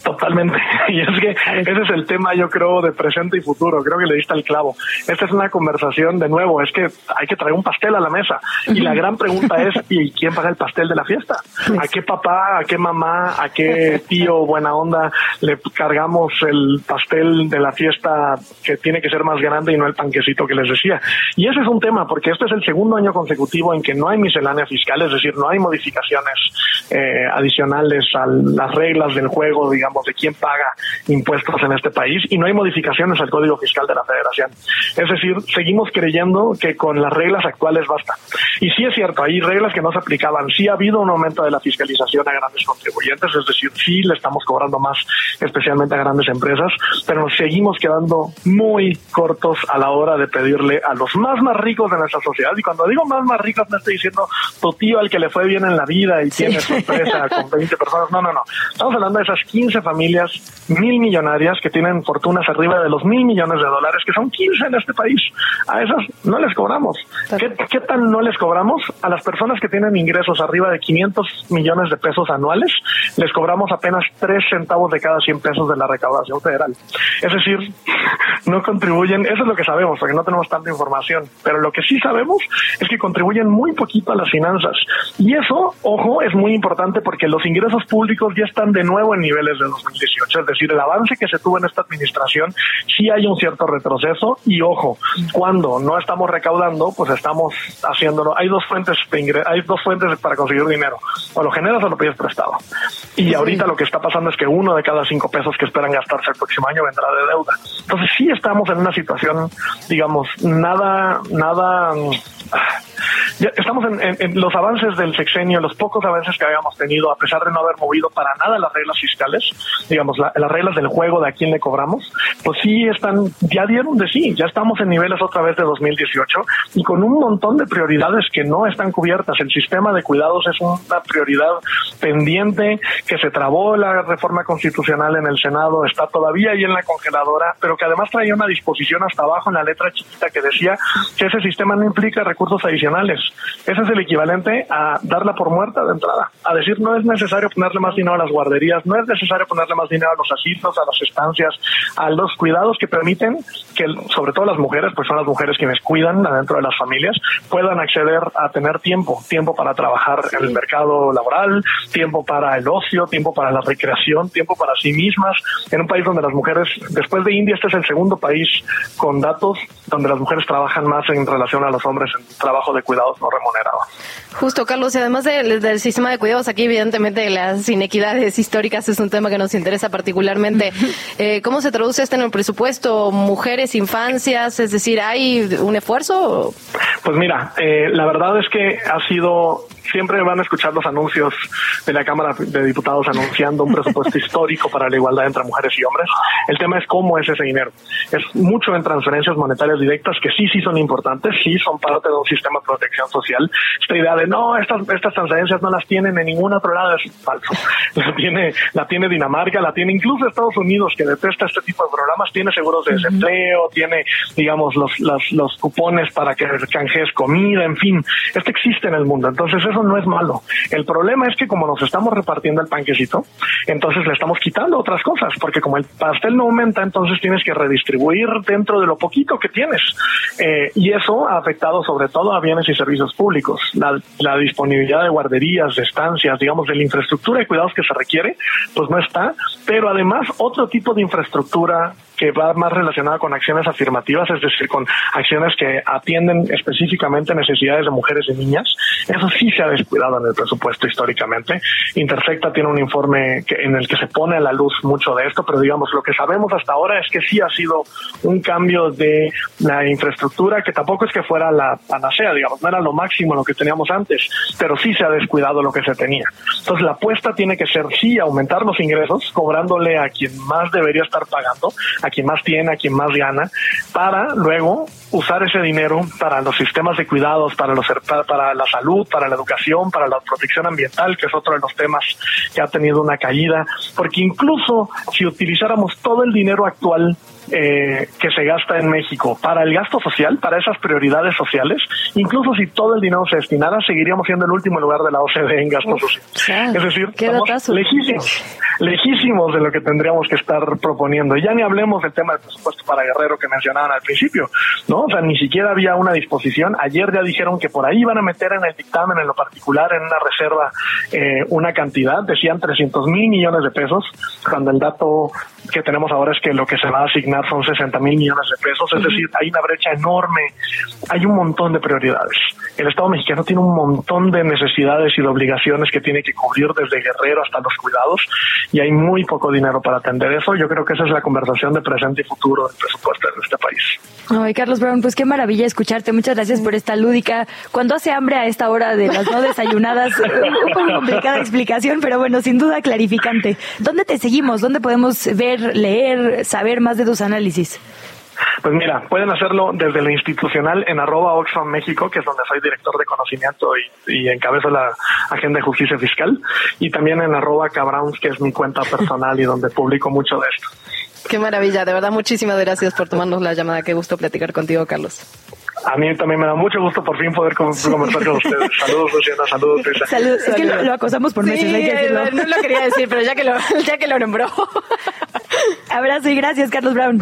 Totalmente. Y es que ese es el tema, yo creo, de presente y futuro. Creo que le diste el clavo. Esta es una conversación, de nuevo, es que hay que traer un pastel a la mesa. Y la gran pregunta es, ¿y quién paga el pastel de la fiesta? ¿A qué papá, a qué mamá, a qué tío buena onda le cargamos el pastel de la fiesta que tiene que ser más grande y no el panquecito que les decía? Y ese es un tema, porque este es el segundo año consecutivo en que no hay miscelánea fiscal, es decir, no hay modificaciones eh, adicionales a las reglas del juego, digamos, de quién paga impuestos en este país y no hay modificaciones al Código Fiscal de la Federación. Es decir, seguimos creyendo que con las reglas actuales basta. Y sí es cierto, hay reglas que no se aplicaban. Sí ha habido un aumento de la fiscalización a grandes contribuyentes, es decir, sí le estamos cobrando más, especialmente a grandes empresas, pero nos seguimos quedando muy cortos a la hora de pedirle a los más más ricos de nuestra sociedad. Y cuando digo más más ricos, no estoy diciendo tu tío al que le fue bien en la vida y sí. tiene su empresa con 20 personas. No, no, no. Estamos hablando de esas 15 familias mil millonarias que tienen fortunas arriba de los mil millones de dólares, que son 15 en este país. A esas no les cobramos. ¿Qué, ¿Qué, tan no les cobramos? A las personas que tienen ingresos arriba de 500 millones de pesos anuales, les cobramos apenas 3 centavos de cada 100 pesos de la recaudación federal. Es decir, no contribuyen, eso es lo que sabemos, porque no tenemos tanta información, pero lo que sí sabemos es que contribuyen muy poquito a las finanzas. Y eso, ojo, es muy importante porque los ingresos públicos ya están de nuevo en niveles de 2018, es decir, el avance que se tuvo en esta administración, sí hay un cierto retroceso y ojo, cuando no estamos recaudando, pues estamos haciéndolo. Hay dos fuentes de ingresos, hay dos fuentes para conseguir dinero, o lo generas o lo pides prestado. Y sí. ahorita lo que está pasando es que uno de cada cinco pesos que esperan gastarse el próximo año vendrá de deuda. Entonces sí estamos en una situación, digamos, nada, nada ya estamos en, los avances del sexenio, los pocos avances que habíamos tenido, a pesar de no haber movido para nada las reglas fiscales, digamos, la, las reglas del juego de a quién le cobramos, pues sí están, ya dieron de sí, ya estamos en niveles otra vez de 2018 y con un montón de prioridades que no están cubiertas. El sistema de cuidados es una prioridad pendiente que se trabó la reforma constitucional en el Senado, está todavía ahí en la congeladora, pero que además traía una disposición hasta abajo en la letra chiquita que decía que ese sistema no implica recursos adicionales. Ese es el equivalente a darla por muerta de entrada, a decir no es necesario ponerle más dinero a las guarderías, no es necesario ponerle más dinero a los asilos, a las estancias, a los cuidados que permiten que, sobre todo las mujeres, pues son las mujeres quienes cuidan adentro de las familias, puedan acceder a tener tiempo, tiempo para trabajar en el mercado laboral, tiempo para el ocio, tiempo para la recreación, tiempo para sí mismas, en un país donde las mujeres, después de India, este es el segundo país con datos donde las mujeres trabajan más en relación a los hombres en trabajo de cuidados no remunerados. Justo, Carlos, y además del, del sistema de cuidados, aquí evidentemente las inequidades históricas es un tema que nos interesa particularmente. Eh, ¿Cómo se traduce esto en el presupuesto? ¿Mujeres, infancias? Es decir, ¿hay un esfuerzo? Pues mira, eh, la verdad es que ha sido siempre van a escuchar los anuncios de la Cámara de Diputados anunciando un presupuesto histórico para la igualdad entre mujeres y hombres. El tema es cómo es ese dinero. Es mucho en transferencias monetarias directas que sí, sí son importantes, sí son parte de un sistema de protección social. Esta idea de no, estas, estas transferencias no las tienen en ningún otro lado es falso. La tiene, la tiene Dinamarca, la tiene incluso Estados Unidos, que detesta este tipo de programas, tiene seguros de desempleo, tiene, digamos, los, los, los cupones para que canjees comida, en fin. Esto existe en el mundo. Entonces, eso no es malo. El problema es que como nos estamos repartiendo el panquecito, entonces le estamos quitando otras cosas, porque como el pastel no aumenta, entonces tienes que redistribuir dentro de lo poquito que tienes. Eh, y eso ha afectado sobre todo a bienes y servicios públicos. La, la disponibilidad de guarderías, de estancias, digamos, de la infraestructura de cuidados que se requiere, pues no está. Pero además, otro tipo de infraestructura que va más relacionada con acciones afirmativas, es decir, con acciones que atienden específicamente necesidades de mujeres y niñas. Eso sí se ha descuidado en el presupuesto históricamente. Intersecta tiene un informe que, en el que se pone a la luz mucho de esto, pero digamos, lo que sabemos hasta ahora es que sí ha sido un cambio de la infraestructura, que tampoco es que fuera la panacea, digamos, no era lo máximo lo que teníamos antes, pero sí se ha descuidado lo que se tenía. Entonces, la apuesta tiene que ser sí aumentar los ingresos, cobrándole a quien más debería estar pagando, a quien más tiene, a quien más gana, para luego usar ese dinero para los sistemas de cuidados, para, los, para la salud, para la educación, para la protección ambiental, que es otro de los temas que ha tenido una caída, porque incluso si utilizáramos todo el dinero actual eh, que se gasta en México para el gasto social, para esas prioridades sociales, incluso si todo el dinero se destinara, seguiríamos siendo el último lugar de la OCDE en gasto social. Es decir, estamos lejísimos, lejísimos de lo que tendríamos que estar proponiendo. Y ya ni hablemos del tema del presupuesto para Guerrero que mencionaban al principio, ¿no? O sea, ni siquiera había una disposición. Ayer ya dijeron que por ahí van a meter en el dictamen, en lo particular, en una reserva, eh, una cantidad, decían 300 mil millones de pesos, cuando el dato que tenemos ahora es que lo que se va a asignar son 60 mil millones de pesos, es decir, hay una brecha enorme, hay un montón de prioridades. El Estado mexicano tiene un montón de necesidades y de obligaciones que tiene que cubrir desde Guerrero hasta los cuidados y hay muy poco dinero para atender eso. Yo creo que esa es la conversación de presente y futuro del presupuesto de este país. Ay, Carlos Brown, pues qué maravilla escucharte. Muchas gracias por esta lúdica. Cuando hace hambre a esta hora de las no desayunadas, un poco complicada explicación, pero bueno, sin duda clarificante. ¿Dónde te seguimos? ¿Dónde podemos ver, leer, saber más de tus análisis? Pues mira, pueden hacerlo desde lo institucional en arroba Oxfam México, que es donde soy director de conocimiento y, y encabezo la agenda de justicia fiscal, y también en arroba Cabrowns, que es mi cuenta personal y donde publico mucho de esto. Qué maravilla, de verdad muchísimas gracias por tomarnos la llamada, qué gusto platicar contigo, Carlos. A mí también me da mucho gusto por fin poder conversar con ustedes. Saludos, Luciana. Saludos, Luisa. Saludos. Es que lo, lo, acosamos por meses, sí, hay que decirlo. Eh, no lo quería decir, pero ya que lo, ya que lo nombró. Abrazo y gracias, Carlos Brown.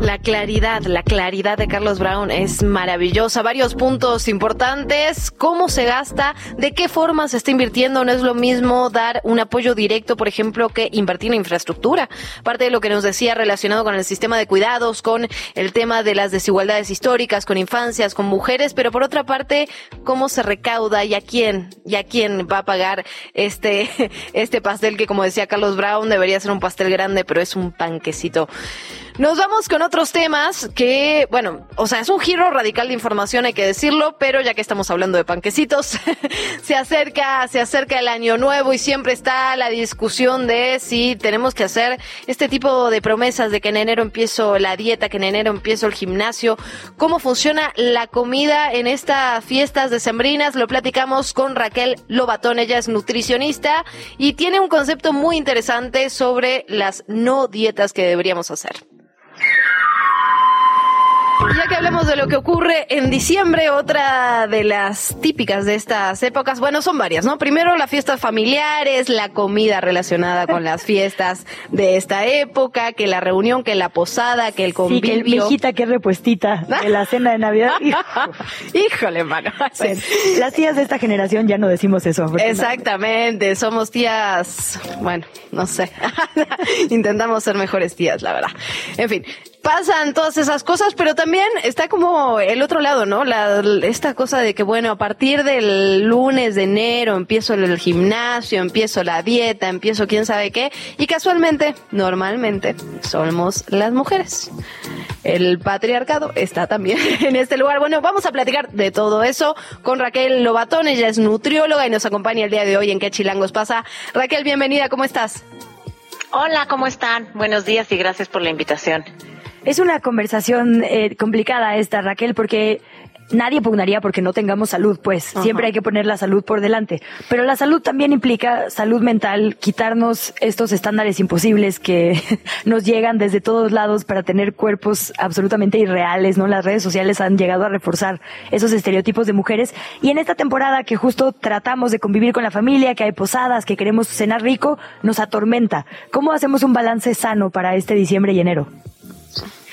La claridad, la claridad de Carlos Brown es maravillosa. Varios puntos importantes. ¿Cómo se gasta? ¿De qué forma se está invirtiendo? No es lo mismo dar un apoyo directo, por ejemplo, que invertir en infraestructura. Parte de lo que nos decía relacionado con el sistema de cuidados, con el tema de las desigualdades históricas, con infancias, con mujeres, pero por otra parte, ¿cómo se recauda y a quién? ¿Y a quién va a pagar este, este pastel que, como decía Carlos Brown, debería ser un pastel grande, pero es un panquecito? Nos vamos con otros temas que, bueno, o sea, es un giro radical de información, hay que decirlo, pero ya que estamos hablando de panquecitos, se acerca, se acerca el año nuevo y siempre está la discusión de si tenemos que hacer este tipo de promesas de que en enero empiezo la dieta, que en enero empiezo el gimnasio, cómo funciona la comida en estas fiestas decembrinas, lo platicamos con Raquel Lobatón, ella es nutricionista y tiene un concepto muy interesante sobre las no dietas que deberíamos hacer. Yeah. Ya que hablemos de lo que ocurre en diciembre, otra de las típicas de estas épocas, bueno, son varias, ¿no? Primero las fiestas familiares, la comida relacionada con las fiestas de esta época, que la reunión, que la posada, que el convivio. Sí, que el viejita, que repuestita de la cena de Navidad. Híjole, mano. Bueno, las tías de esta generación ya no decimos eso. Exactamente, somos tías, bueno, no sé. Intentamos ser mejores tías, la verdad. En fin, pasan todas esas cosas, pero también está como el otro lado, ¿no? La, esta cosa de que, bueno, a partir del lunes de enero empiezo el gimnasio, empiezo la dieta, empiezo quién sabe qué, y casualmente, normalmente, somos las mujeres. El patriarcado está también en este lugar. Bueno, vamos a platicar de todo eso con Raquel Lobatón, ella es nutrióloga y nos acompaña el día de hoy en ¿Qué Chilangos pasa? Raquel, bienvenida, ¿cómo estás? Hola, ¿cómo están? Buenos días y gracias por la invitación. Es una conversación eh, complicada esta, Raquel, porque nadie pugnaría porque no tengamos salud, pues siempre hay que poner la salud por delante. Pero la salud también implica salud mental, quitarnos estos estándares imposibles que nos llegan desde todos lados para tener cuerpos absolutamente irreales, ¿no? Las redes sociales han llegado a reforzar esos estereotipos de mujeres y en esta temporada que justo tratamos de convivir con la familia, que hay posadas, que queremos cenar rico, nos atormenta. ¿Cómo hacemos un balance sano para este diciembre y enero?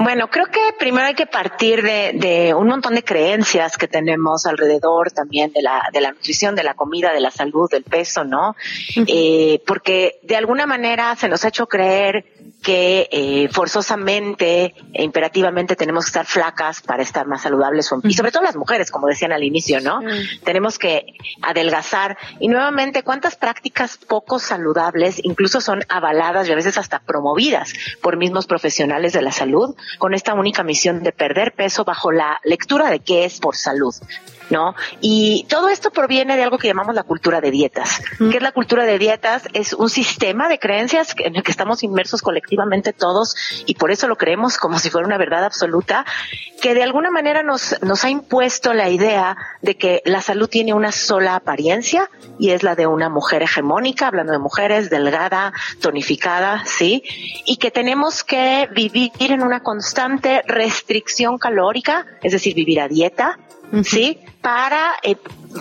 Bueno, creo que primero hay que partir de, un montón de creencias que tenemos alrededor también de la, de la nutrición, de la comida, de la salud, del peso, ¿no? eh, porque de alguna manera se nos ha hecho creer que eh, forzosamente e imperativamente tenemos que estar flacas para estar más saludables y sobre todo las mujeres, como decían al inicio, ¿no? Tenemos que adelgazar. Y nuevamente cuántas prácticas poco saludables incluso son avaladas y a veces hasta promovidas por mismos profesionales de la salud con esta única misión de perder peso bajo la lectura de qué es por salud. ¿No? Y todo esto proviene de algo que llamamos la cultura de dietas. ¿Qué es la cultura de dietas? Es un sistema de creencias en el que estamos inmersos colectivamente todos y por eso lo creemos como si fuera una verdad absoluta, que de alguna manera nos, nos ha impuesto la idea de que la salud tiene una sola apariencia y es la de una mujer hegemónica, hablando de mujeres, delgada, tonificada, ¿sí? Y que tenemos que vivir en una constante restricción calórica, es decir, vivir a dieta, ¿sí? Para, eh,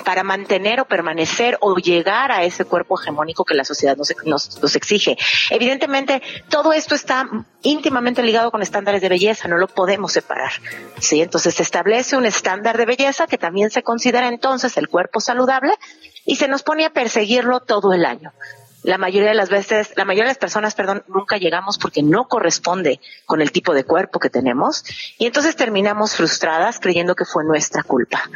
para mantener o permanecer o llegar a ese cuerpo hegemónico que la sociedad nos, nos, nos, exige. Evidentemente, todo esto está íntimamente ligado con estándares de belleza, no lo podemos separar, ¿sí? Entonces se establece un estándar de belleza que también se considera entonces el cuerpo saludable y se nos pone a perseguirlo todo el año la mayoría de las veces, la mayoría de las personas, perdón, nunca llegamos porque no corresponde con el tipo de cuerpo que tenemos y entonces terminamos frustradas creyendo que fue nuestra culpa.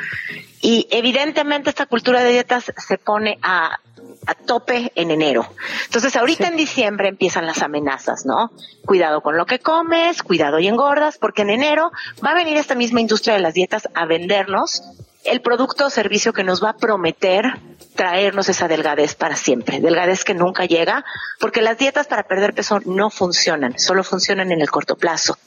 Y evidentemente esta cultura de dietas se pone a, a tope en enero. Entonces ahorita en diciembre empiezan las amenazas, ¿no? Cuidado con lo que comes, cuidado y engordas, porque en enero va a venir esta misma industria de las dietas a vendernos el producto o servicio que nos va a prometer traernos esa delgadez para siempre, delgadez que nunca llega, porque las dietas para perder peso no funcionan, solo funcionan en el corto plazo,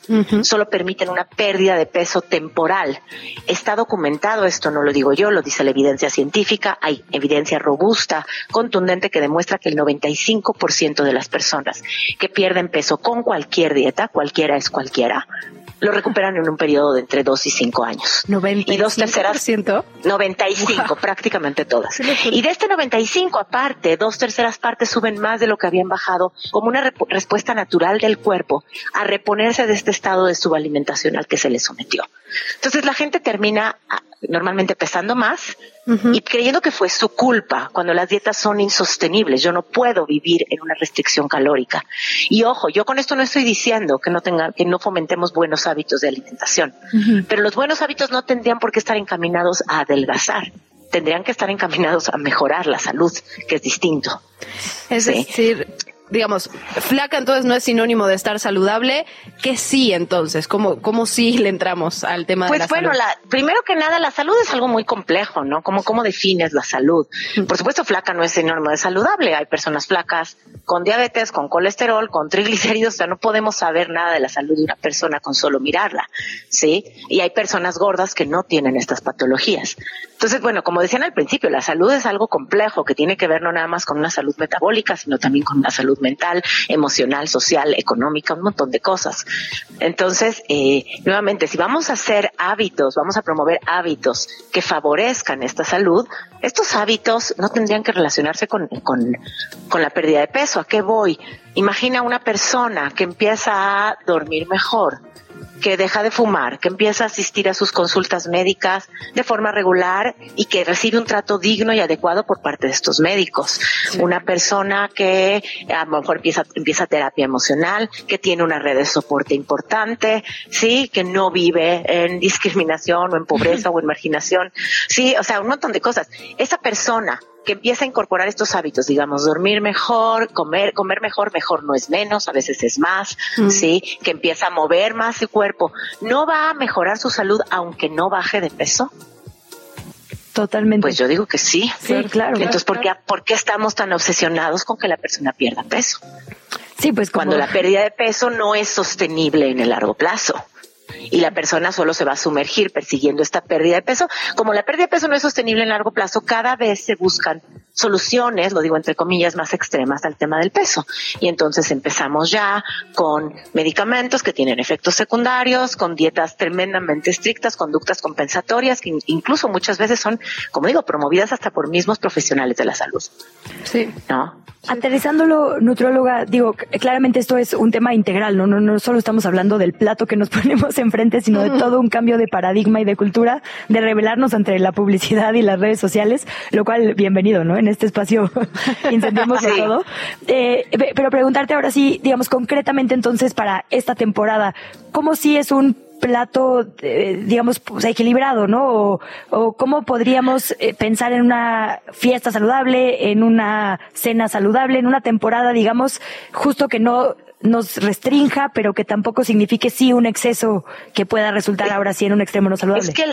solo permiten una pérdida de peso temporal. Está documentado esto, no lo digo yo, lo dice la evidencia científica, hay evidencia robusta, contundente que demuestra que el 95% de las personas que pierden peso con cualquier dieta, cualquiera es cualquiera, lo recuperan en un periodo de entre 2 y 5 años. 95%. Y dos terceras. 95, prácticamente todas. Y de este 95, aparte, dos terceras partes suben más de lo que habían bajado como una respuesta natural del cuerpo a reponerse de este estado de subalimentación al que se le sometió. Entonces la gente termina ah, normalmente pesando más y creyendo que fue su culpa cuando las dietas son insostenibles. Yo no puedo vivir en una restricción calórica. Y ojo, yo con esto no estoy diciendo que no tenga, que no fomentemos buenos hábitos de alimentación, pero los buenos hábitos no tendrían por qué estar encaminados a adelgazar. Tendrían que estar encaminados a mejorar la salud, que es distinto. Es decir, digamos, flaca entonces no es sinónimo de estar saludable, que sí entonces, ¿cómo, cómo sí le entramos al tema de la salud? Pues bueno, primero que nada, la salud es algo muy complejo, ¿no? ¿Cómo, ¿Cómo defines la salud? Por supuesto, flaca no es sinónimo de saludable, hay personas flacas con diabetes, con colesterol, con triglicéridos, o sea, no podemos saber nada de la salud de una persona con solo mirarla, ¿sí? Y hay personas gordas que no tienen estas patologías. Entonces, bueno, como decían al principio, la salud es algo complejo que tiene que ver no nada más con una salud metabólica, sino también con una salud mental, emocional, social, económica, un montón de cosas. Entonces, eh, nuevamente, si vamos a hacer hábitos, vamos a promover hábitos que favorezcan esta salud, estos hábitos no tendrían que relacionarse con, con, con la pérdida de peso. ¿A qué voy? Imagina una persona que empieza a dormir mejor, que deja de fumar, que empieza a asistir a sus consultas médicas de forma regular y que recibe un trato digno y adecuado por parte de estos médicos. Una persona que a lo mejor empieza, empieza terapia emocional, que tiene una red de soporte importante, sí, que no vive en discriminación o en pobreza o en marginación, sí, o sea, un montón de cosas. Esa persona que empieza a incorporar estos hábitos, digamos, dormir mejor, comer, comer mejor, mejor no es menos, a veces es más, mm. sí, que empieza a mover más su cuerpo, ¿no va a mejorar su salud aunque no baje de peso? Totalmente. Pues yo digo que sí. Sí, claro. Entonces, ¿por qué, ¿por qué estamos tan obsesionados con que la persona pierda peso? Sí, pues Cuando la pérdida de peso no es sostenible en el largo plazo. Y la persona solo se va a sumergir persiguiendo esta pérdida de peso. Como la pérdida de peso no es sostenible en largo plazo, cada vez se buscan soluciones, lo digo entre comillas, más extremas al tema del peso. Y entonces empezamos ya con medicamentos que tienen efectos secundarios, con dietas tremendamente estrictas, conductas compensatorias, que incluso muchas veces son, como digo, promovidas hasta por mismos profesionales de la salud. Sí. ¿No? Aterrizándolo, nutróloga, digo, claramente esto es un tema integral, ¿no? No, no solo estamos hablando del plato que nos ponemos enfrente, sino de todo un cambio de paradigma y de cultura, de revelarnos entre la publicidad y las redes sociales, lo cual, bienvenido, ¿no? En este espacio incendiamos todo. Eh, pero preguntarte ahora sí, digamos, concretamente entonces para esta temporada, ¿cómo sí es un plato, eh, digamos, pues, equilibrado, ¿no? O, cómo podríamos eh, pensar en una fiesta saludable, en una cena saludable, en una temporada, digamos, justo que no nos restrinja, pero que tampoco signifique sí un exceso que pueda resultar ahora sí en un extremo no saludable. Es que,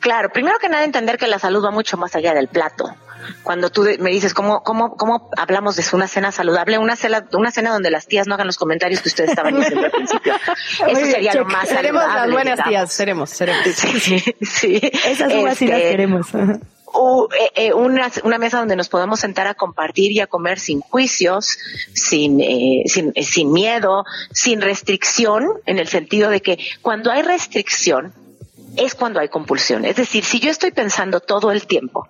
claro, primero que nada entender que la salud va mucho más allá del plato cuando tú me dices cómo, cómo, cómo hablamos de una cena saludable, una cena, una cena donde las tías no hagan los comentarios que ustedes estaban diciendo al principio. Eso sería lo más Seremos las buenas tías, seremos, seremos. Sí, sí, Esas uvas sí las este, queremos. Eh, eh, una, una, mesa donde nos podamos sentar a compartir y a comer sin juicios, sin, eh, sin, eh, sin miedo, sin restricción, en el sentido de que cuando hay restricción es cuando hay compulsión. Es decir, si yo estoy pensando todo el tiempo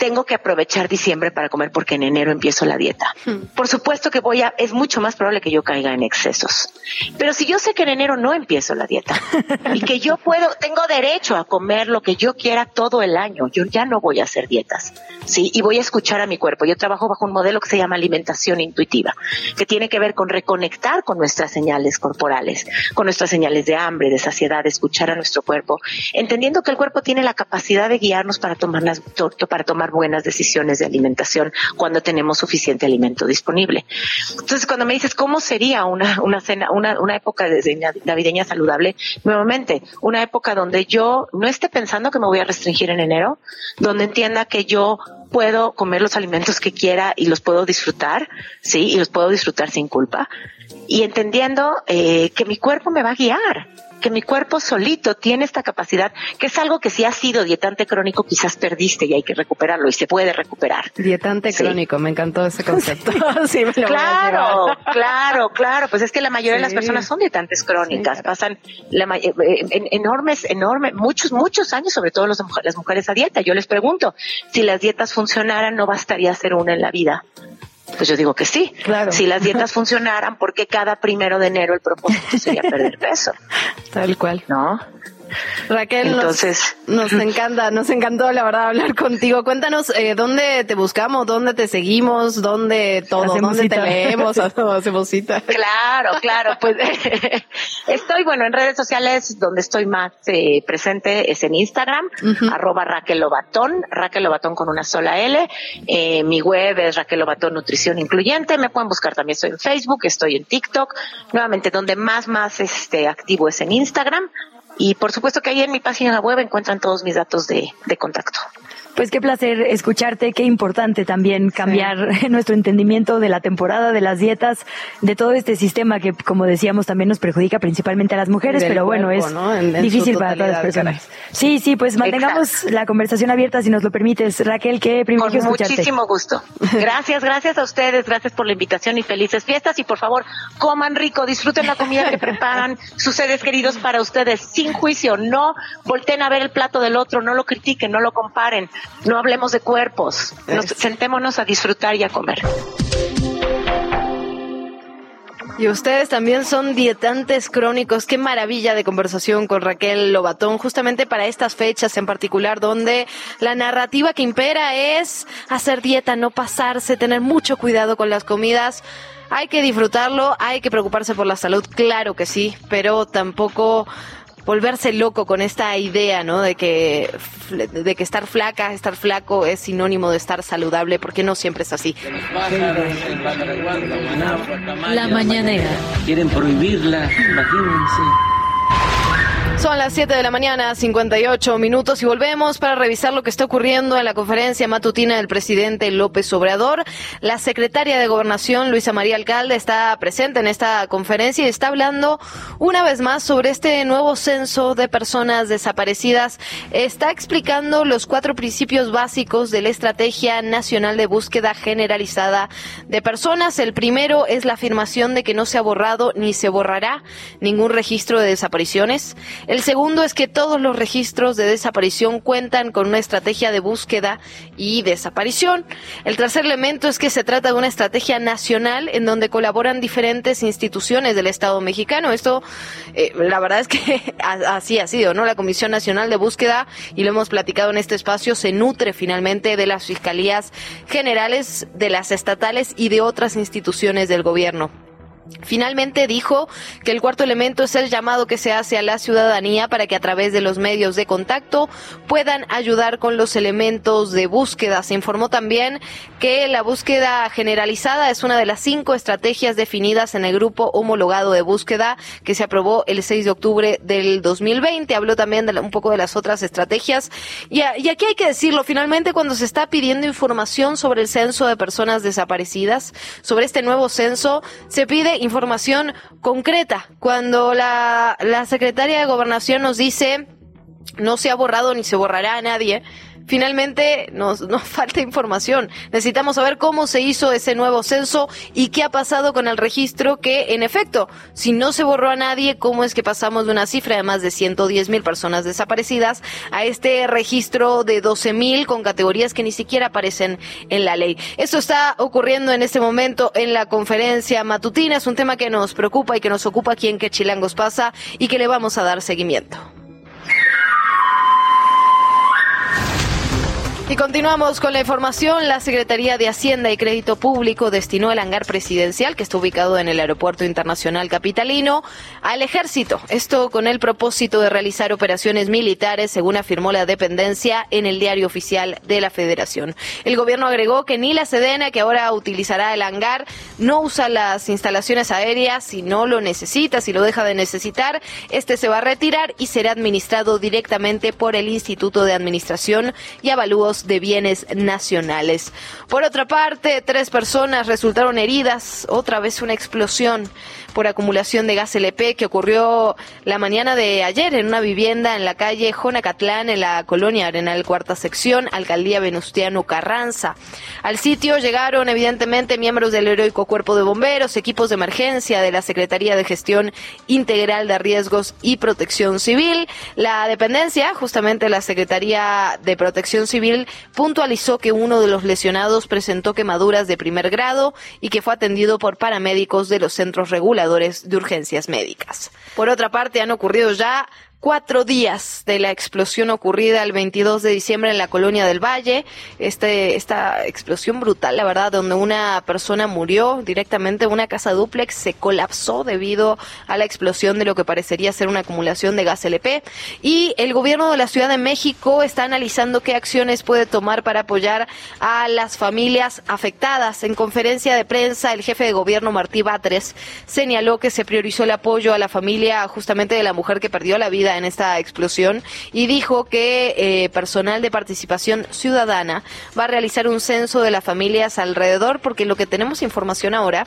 tengo que aprovechar diciembre para comer porque en enero empiezo la dieta. Hmm. Por supuesto que voy a, es mucho más probable que yo caiga en excesos. Pero si yo sé que en enero no empiezo la dieta y que yo puedo, tengo derecho a comer lo que yo quiera todo el año, yo ya no voy a hacer dietas. Sí, y voy a escuchar a mi cuerpo. Yo trabajo bajo un modelo que se llama alimentación intuitiva, que tiene que ver con reconectar con nuestras señales corporales, con nuestras señales de hambre, de saciedad, de escuchar a nuestro cuerpo, entendiendo que el cuerpo tiene la capacidad de guiarnos para tomar las, para tomar buenas decisiones de alimentación cuando tenemos suficiente alimento disponible. Entonces, cuando me dices cómo sería una, una cena, una, una época de navideña saludable, nuevamente, una época donde yo no esté pensando que me voy a restringir en enero, donde entienda que yo puedo comer los alimentos que quiera y los puedo disfrutar, sí, y los puedo disfrutar sin culpa, y entendiendo eh, que mi cuerpo me va a guiar que mi cuerpo solito tiene esta capacidad, que es algo que si has sido dietante crónico quizás perdiste y hay que recuperarlo y se puede recuperar. Dietante crónico, me encantó ese concepto. sí, me claro, claro, claro, pues es que la mayoría de las personas son dietantes crónicas, pasan la, eh, eh, enormes, enormes, muchos, muchos años, sobre todo las mujeres a dieta. Yo les pregunto, si las dietas funcionaran, no bastaría hacer una en la vida. Pues yo digo que sí. Claro. Si las dietas funcionaran, ¿por qué cada primero de enero el propósito sería perder peso? Tal cual. ¿No? Raquel, Entonces, nos, encanta, nos encantó la verdad hablar contigo. Cuéntanos eh, dónde te buscamos, dónde te seguimos, dónde todo, dónde te leemos, hacemos cita. Claro, claro, pues estoy, bueno, en redes sociales donde estoy más eh, presente es en Instagram, arroba Raquel Lobatón, Raquel Lobatón con una sola L. Eh, mi web es Raquel Lobatón Nutrición Incluyente. Me pueden buscar también, estoy en Facebook, estoy en TikTok. Nuevamente, donde más, más este, activo es en Instagram. Y por supuesto que ahí en mi página web encuentran todos mis datos de, de contacto. Pues qué placer escucharte, qué importante también cambiar nuestro entendimiento de la temporada, de las dietas, de todo este sistema que, como decíamos, también nos perjudica principalmente a las mujeres, pero bueno, es difícil para todas las personas. Sí, sí, pues mantengamos la conversación abierta si nos lo permites. Raquel, qué privilegio Con muchísimo gusto. Gracias, gracias a ustedes, gracias por la invitación y felices fiestas. Y por favor, coman rico, disfruten la comida que preparan sus seres queridos para ustedes, sin juicio, no volteen a ver el plato del otro, no lo critiquen, no lo comparen no hablemos de cuerpos, sentémonos a disfrutar y a comer. Y ustedes también son dietantes crónicos. Qué maravilla de conversación con Raquel Lobatón, justamente para estas fechas en particular, donde la narrativa que impera es hacer dieta, no pasarse, tener mucho cuidado con las comidas. Hay que disfrutarlo, hay que preocuparse por la salud, claro que sí, pero tampoco volverse loco con esta idea, ¿no? De que, de que estar flaca, estar flaco es sinónimo de estar saludable, porque no siempre es así. La mañanera. Quieren prohibirla, imagínense. Son las 7 de la mañana, 58 minutos, y volvemos para revisar lo que está ocurriendo en la conferencia matutina del presidente López Obrador. La secretaria de Gobernación, Luisa María Alcalde, está presente en esta conferencia y está hablando una vez más sobre este nuevo censo de personas desaparecidas. Está explicando los cuatro principios básicos de la Estrategia Nacional de Búsqueda Generalizada de Personas. El primero es la afirmación de que no se ha borrado ni se borrará ningún registro de desapariciones. El segundo es que todos los registros de desaparición cuentan con una estrategia de búsqueda y desaparición. El tercer elemento es que se trata de una estrategia nacional en donde colaboran diferentes instituciones del Estado mexicano. Esto, eh, la verdad es que así ha sido, ¿no? La Comisión Nacional de Búsqueda, y lo hemos platicado en este espacio, se nutre finalmente de las fiscalías generales, de las estatales y de otras instituciones del gobierno. Finalmente dijo que el cuarto elemento es el llamado que se hace a la ciudadanía para que a través de los medios de contacto puedan ayudar con los elementos de búsqueda. Se informó también que la búsqueda generalizada es una de las cinco estrategias definidas en el grupo homologado de búsqueda que se aprobó el 6 de octubre del 2020. Habló también de un poco de las otras estrategias. Y, y aquí hay que decirlo, finalmente cuando se está pidiendo información sobre el censo de personas desaparecidas, sobre este nuevo censo, se pide información concreta. Cuando la, la secretaria de Gobernación nos dice no se ha borrado ni se borrará a nadie, finalmente nos, nos falta información. Necesitamos saber cómo se hizo ese nuevo censo y qué ha pasado con el registro que, en efecto, si no se borró a nadie, cómo es que pasamos de una cifra de más de 110 mil personas desaparecidas a este registro de 12 mil con categorías que ni siquiera aparecen en la ley. Esto está ocurriendo en este momento en la conferencia matutina. Es un tema que nos preocupa y que nos ocupa aquí en Que Chilangos pasa y que le vamos a dar seguimiento. Y continuamos con la información. La Secretaría de Hacienda y Crédito Público destinó el hangar presidencial, que está ubicado en el Aeropuerto Internacional Capitalino, al ejército. Esto con el propósito de realizar operaciones militares, según afirmó la dependencia en el diario oficial de la Federación. El gobierno agregó que ni la Sedena, que ahora utilizará el hangar, no usa las instalaciones aéreas si no lo necesita, si lo deja de necesitar. Este se va a retirar y será administrado directamente por el Instituto de Administración y Avalúos de bienes nacionales. Por otra parte, tres personas resultaron heridas, otra vez una explosión por acumulación de gas LP que ocurrió la mañana de ayer en una vivienda en la calle Jonacatlán, en la colonia Arenal Cuarta Sección, Alcaldía Venustiano Carranza. Al sitio llegaron evidentemente miembros del heroico cuerpo de bomberos, equipos de emergencia de la Secretaría de Gestión Integral de Riesgos y Protección Civil. La dependencia, justamente la Secretaría de Protección Civil, puntualizó que uno de los lesionados presentó quemaduras de primer grado y que fue atendido por paramédicos de los centros de urgencias médicas. Por otra parte, han ocurrido ya cuatro días de la explosión ocurrida el 22 de diciembre en la colonia del Valle. Este, esta explosión brutal, la verdad, donde una persona murió directamente, una casa duplex se colapsó debido a la explosión de lo que parecería ser una acumulación de gas LP. Y el gobierno de la Ciudad de México está analizando qué acciones puede tomar para apoyar a las familias afectadas. En conferencia de prensa, el jefe de gobierno, Martí Batres, señaló que se priorizó el apoyo a la familia justamente de la mujer que perdió la vida en esta explosión y dijo que eh, personal de participación ciudadana va a realizar un censo de las familias alrededor porque lo que tenemos información ahora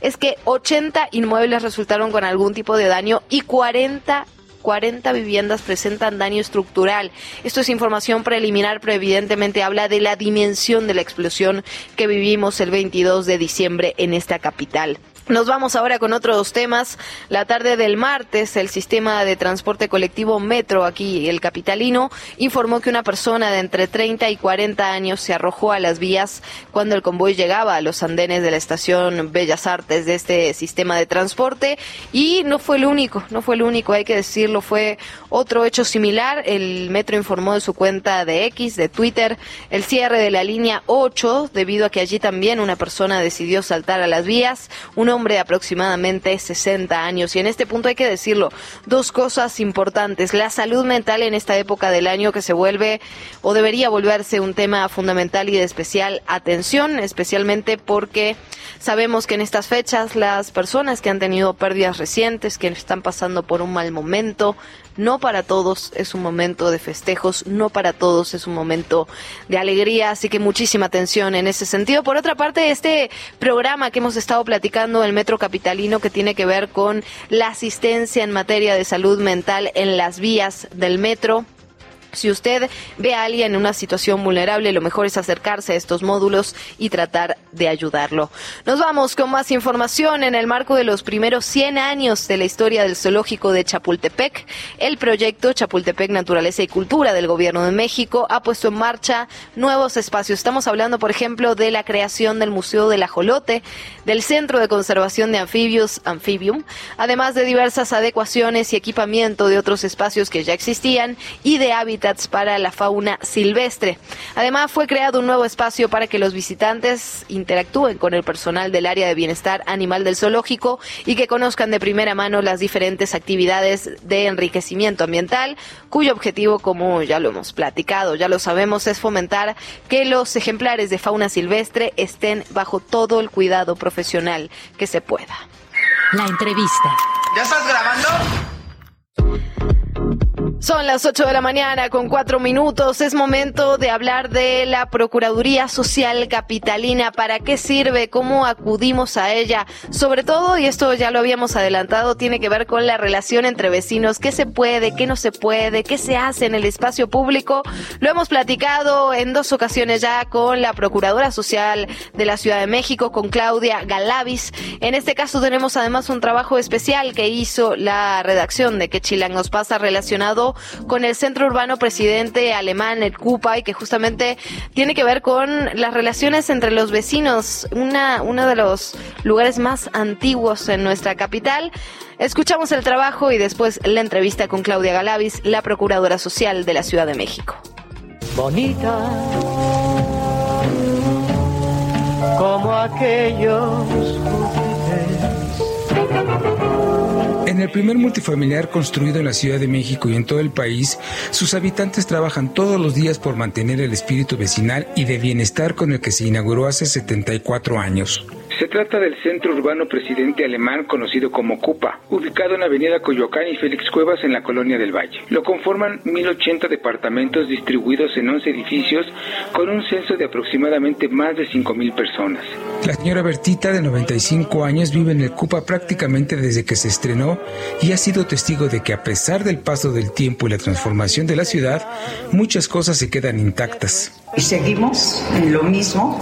es que 80 inmuebles resultaron con algún tipo de daño y 40 40 viviendas presentan daño estructural. Esto es información preliminar, pero evidentemente habla de la dimensión de la explosión que vivimos el 22 de diciembre en esta capital. Nos vamos ahora con otros temas. La tarde del martes, el sistema de transporte colectivo Metro, aquí el capitalino, informó que una persona de entre 30 y 40 años se arrojó a las vías cuando el convoy llegaba a los andenes de la estación Bellas Artes de este sistema de transporte. Y no fue el único, no fue el único, hay que decirlo, fue otro hecho similar. El Metro informó de su cuenta de X, de Twitter, el cierre de la línea 8, debido a que allí también una persona decidió saltar a las vías. Un hombre de aproximadamente 60 años. Y en este punto hay que decirlo, dos cosas importantes. La salud mental en esta época del año que se vuelve o debería volverse un tema fundamental y de especial atención, especialmente porque sabemos que en estas fechas las personas que han tenido pérdidas recientes, que están pasando por un mal momento, no para todos es un momento de festejos, no para todos es un momento de alegría, así que muchísima atención en ese sentido. Por otra parte, este programa que hemos estado platicando el Metro Capitalino que tiene que ver con la asistencia en materia de salud mental en las vías del metro, si usted ve a alguien en una situación vulnerable, lo mejor es acercarse a estos módulos y tratar de ayudarlo. Nos vamos con más información en el marco de los primeros 100 años de la historia del zoológico de Chapultepec. El proyecto Chapultepec Naturaleza y Cultura del Gobierno de México ha puesto en marcha nuevos espacios. Estamos hablando, por ejemplo, de la creación del Museo del Ajolote, del Centro de Conservación de Anfibios, Amphibium, además de diversas adecuaciones y equipamiento de otros espacios que ya existían y de hábitats para la fauna silvestre. Además, fue creado un nuevo espacio para que los visitantes interactúen con el personal del área de bienestar animal del zoológico y que conozcan de primera mano las diferentes actividades de enriquecimiento ambiental, cuyo objetivo, como ya lo hemos platicado, ya lo sabemos, es fomentar que los ejemplares de fauna silvestre estén bajo todo el cuidado profesional que se pueda. La entrevista. ¿Ya estás grabando? Son las 8 de la mañana con cuatro minutos. Es momento de hablar de la Procuraduría Social Capitalina. ¿Para qué sirve? ¿Cómo acudimos a ella? Sobre todo, y esto ya lo habíamos adelantado, tiene que ver con la relación entre vecinos. ¿Qué se puede? ¿Qué no se puede? ¿Qué se hace en el espacio público? Lo hemos platicado en dos ocasiones ya con la Procuradora Social de la Ciudad de México, con Claudia Galavis. En este caso tenemos además un trabajo especial que hizo la redacción de Que Chilang nos pasa relacionado con el Centro Urbano Presidente Alemán, el CUPA, y que justamente tiene que ver con las relaciones entre los vecinos, una, uno de los lugares más antiguos en nuestra capital. Escuchamos el trabajo y después la entrevista con Claudia Galavis, la Procuradora Social de la Ciudad de México. Bonita como aquellos en el primer multifamiliar construido en la Ciudad de México y en todo el país, sus habitantes trabajan todos los días por mantener el espíritu vecinal y de bienestar con el que se inauguró hace 74 años. Se trata del centro urbano presidente alemán conocido como CUPA, ubicado en Avenida Coyoacán y Félix Cuevas en la colonia del Valle. Lo conforman 1080 departamentos distribuidos en 11 edificios con un censo de aproximadamente más de 5000 personas. La señora Bertita, de 95 años, vive en el CUPA prácticamente desde que se estrenó y ha sido testigo de que a pesar del paso del tiempo y la transformación de la ciudad, muchas cosas se quedan intactas. Seguimos en lo mismo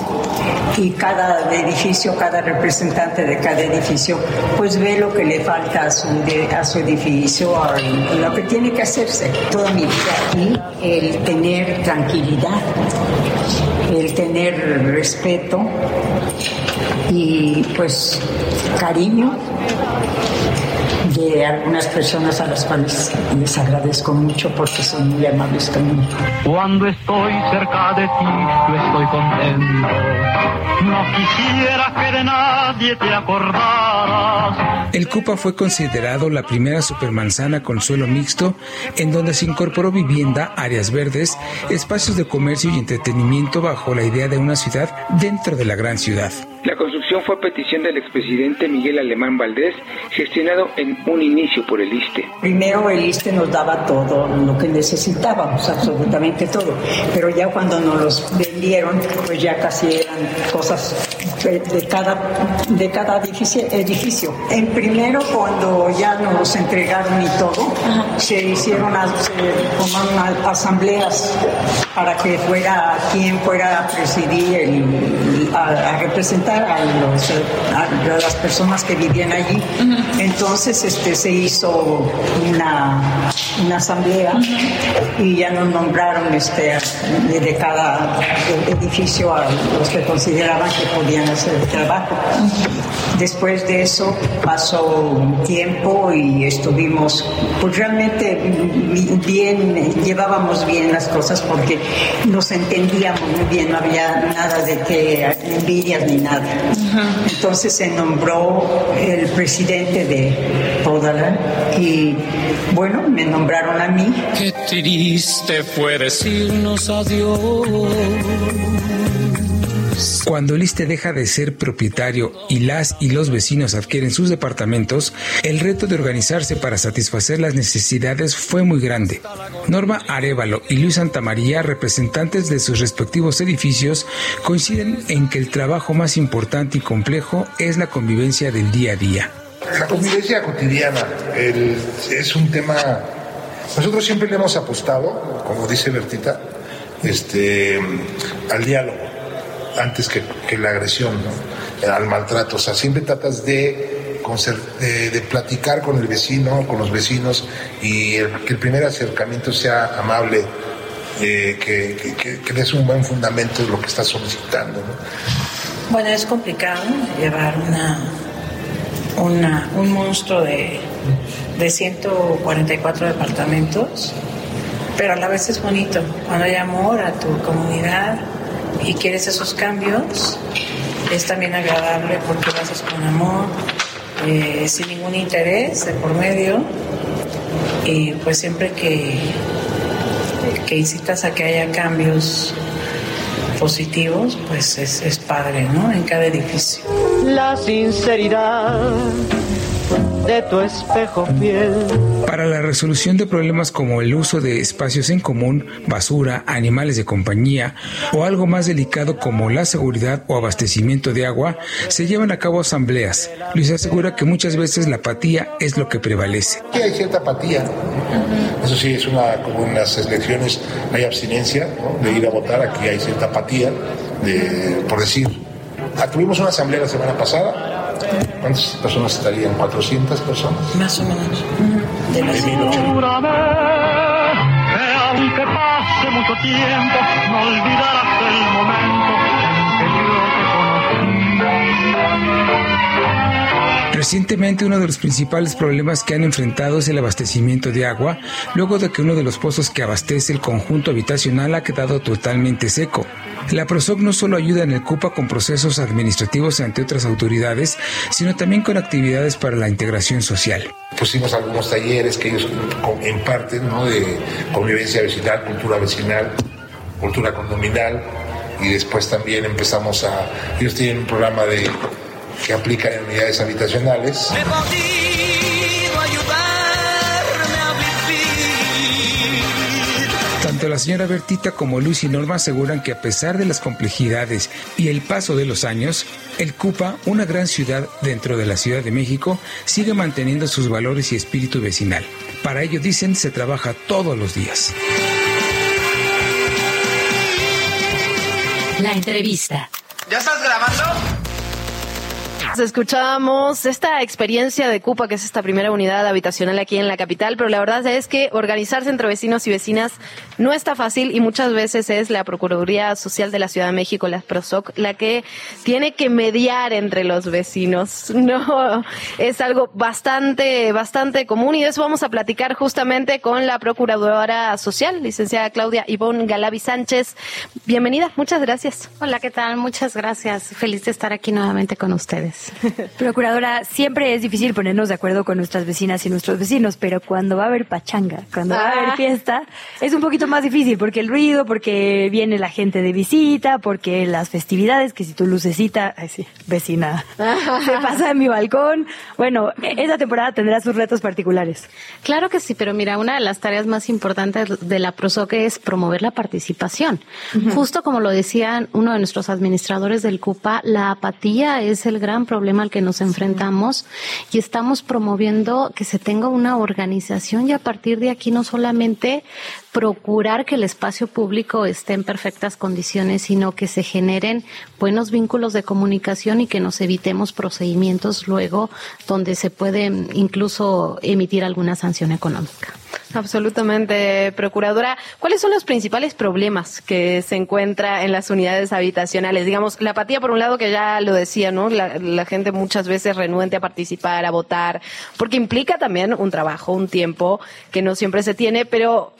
y cada edificio, cada representante de cada edificio, pues ve lo que le falta a su, a su edificio, a lo que tiene que hacerse. Toda mi vida aquí, el tener tranquilidad, el tener respeto y pues cariño de algunas personas a las cuales les agradezco mucho porque son muy amables conmigo. Cuando estoy cerca de ti, yo estoy contento. No quisiera que de nadie te acordaras. El Cupa fue considerado la primera supermanzana con suelo mixto en donde se incorporó vivienda, áreas verdes, espacios de comercio y entretenimiento bajo la idea de una ciudad dentro de la gran ciudad. La construcción fue a petición del expresidente Miguel Alemán Valdés, gestionado en un inicio por el ISTE. Primero el ISTE nos daba todo lo que necesitábamos, absolutamente todo, pero ya cuando nos los vendieron, pues ya casi eran cosas de, cada, de cada edificio, edificio. En primero, cuando ya nos entregaron y todo, se hicieron se asambleas para que fuera quien fuera a presidir, a, representar a, las personas que vivían allí. Entonces este, se hizo una, una asamblea y ya nos nombraron este, de cada edificio a los que consideraban que podían hacer el trabajo. Después de eso pasó un tiempo y estuvimos, pues realmente bien, llevábamos bien las cosas porque nos entendíamos muy bien, no había nada de que envidias ni nada. Entonces se nombró el presidente de Podala y bueno, me nombraron a mí. Qué triste fue decirnos adiós. Cuando el deja de ser propietario y las y los vecinos adquieren sus departamentos, el reto de organizarse para satisfacer las necesidades fue muy grande. Norma Arevalo y Luis Santamaría, representantes de sus respectivos edificios, coinciden en que el trabajo más importante y complejo es la convivencia del día a día. La convivencia cotidiana es un tema. Nosotros siempre le hemos apostado, como dice Bertita, este, al diálogo antes que, la agresión, al maltrato. O sea, siempre tratas de, de, platicar con el vecino, con los vecinos y que el primer acercamiento sea amable, eh, que- que des un buen fundamento de lo que estás solicitando. ¿no? Bueno, es complicado llevar una, una, un monstruo de, de 144 departamentos, pero a la vez es bonito. Cuando hay amor a tu comunidad y quieres esos cambios, es también agradable porque lo haces con amor, eh, sin ningún interés de por medio, y pues siempre que, que incitas a que haya cambios positivos, pues es, es padre, ¿no? En cada edificio. La sinceridad de tu espejo fiel. Para la resolución de problemas como el uso de espacios en común, basura, animales de compañía o algo más delicado como la seguridad o abastecimiento de agua, se llevan a cabo asambleas. Luis asegura que muchas veces la apatía es lo que prevalece. Aquí hay cierta apatía. Eso sí, es una, como en las elecciones hay abstinencia ¿no? de ir a votar, aquí hay cierta apatía, de, por decir. Ah, tuvimos una asamblea la semana pasada. ¿Cuántas personas estarían? ¿400 personas? Más o menos. De las 1080. Júrame que aunque pase mucho tiempo, no olvidarás el momento en que yo te conocí. Recientemente uno de los principales problemas que han enfrentado es el abastecimiento de agua, luego de que uno de los pozos que abastece el conjunto habitacional ha quedado totalmente seco. La PROSOC no solo ayuda en el CUPA con procesos administrativos ante otras autoridades, sino también con actividades para la integración social. Pusimos algunos talleres que ellos imparten, ¿no? De convivencia vecinal, cultura vecinal, cultura condominal, y después también empezamos a... Ellos tienen un programa de que aplican en unidades habitacionales. Tanto la señora Bertita como Luis y Norma aseguran que a pesar de las complejidades y el paso de los años, el CUPA, una gran ciudad dentro de la Ciudad de México, sigue manteniendo sus valores y espíritu vecinal. Para ello, dicen, se trabaja todos los días. La entrevista. ¿Ya estás grabando? Escuchábamos esta experiencia de Cupa, que es esta primera unidad habitacional aquí en la capital, pero la verdad es que organizarse entre vecinos y vecinas no está fácil y muchas veces es la Procuraduría Social de la Ciudad de México, la PROSOC, la que tiene que mediar entre los vecinos. No, es algo bastante, bastante común y de eso vamos a platicar justamente con la Procuradora Social, licenciada Claudia Ivonne Galavi Sánchez. Bienvenida, muchas gracias. Hola, ¿qué tal? Muchas gracias. Feliz de estar aquí nuevamente con ustedes. Procuradora, siempre es difícil ponernos de acuerdo con nuestras vecinas y nuestros vecinos, pero cuando va a haber pachanga, cuando va a Ah. haber fiesta, es un poquito más difícil porque el ruido, porque viene la gente de visita, porque las festividades, que si tu lucecita, ay sí, vecina, se pasa en mi balcón. Bueno, esa temporada tendrá sus retos particulares. Claro que sí, pero mira, una de las tareas más importantes de la PROSOC es promover la participación. Justo como lo decía uno de nuestros administradores del CUPA, la apatía es el gran problema al que nos enfrentamos y estamos promoviendo que se tenga una organización y a partir de aquí no solamente procurar que el espacio público esté en perfectas condiciones, sino que se generen buenos vínculos de comunicación y que nos evitemos procedimientos luego donde se puede incluso emitir alguna sanción económica. Absolutamente, procuradora. ¿Cuáles son los principales problemas que se encuentra en las unidades habitacionales? Digamos, la apatía por un lado que ya lo decía, ¿no? La, la gente muchas veces renuente a participar, a votar, porque implica también un trabajo, un tiempo que no siempre se tiene, pero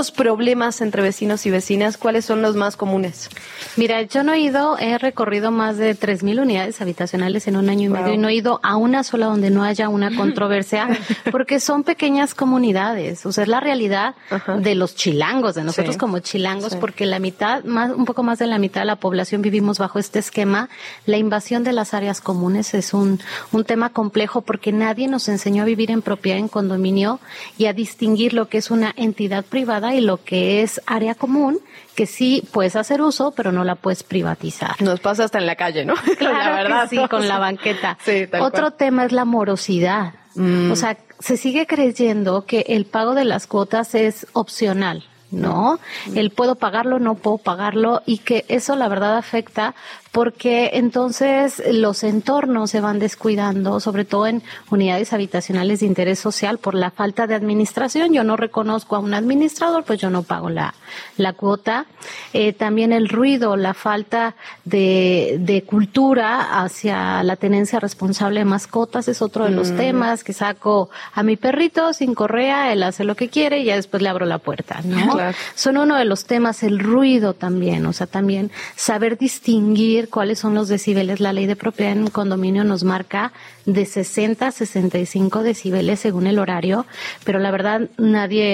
estos problemas entre vecinos y vecinas, ¿cuáles son los más comunes? Mira, yo no he ido, he recorrido más de 3.000 unidades habitacionales en un año y medio y no he ido a una sola donde no haya una controversia, porque son pequeñas comunidades. O sea, es la realidad de los chilangos, de nosotros Sí. como chilangos, Sí. porque la mitad, más, un poco más de la mitad de la población vivimos bajo este esquema. La invasión de las áreas comunes es un, un tema complejo porque nadie nos enseñó a vivir en propiedad en condominio y a distinguir lo que es una entidad privada y lo que es área común, que sí puedes hacer uso, pero no la puedes privatizar. Nos pasa hasta en la calle, ¿no? Claro la verdad. que sí, con la banqueta. Sí, Otro cual. tema es la morosidad. Mm. O sea, se sigue creyendo que el pago de las cuotas es opcional. ¿No? El puedo pagarlo, no puedo pagarlo y que eso la verdad afecta porque entonces los entornos se van descuidando, sobre todo en unidades habitacionales de interés social por la falta de administración. Yo no reconozco a un administrador, pues yo no pago la, la cuota. Eh, también el ruido, la falta de, de cultura hacia la tenencia responsable de mascotas es otro de los Mm. temas que saco a mi perrito sin correa, él hace lo que quiere y ya después le abro la puerta, ¿no? Claro. Son uno de los temas, el ruido también, o sea, también saber distinguir cuáles son los decibeles. La ley de propiedad en condominio nos marca de 60 a 65 decibeles según el horario, pero la verdad nadie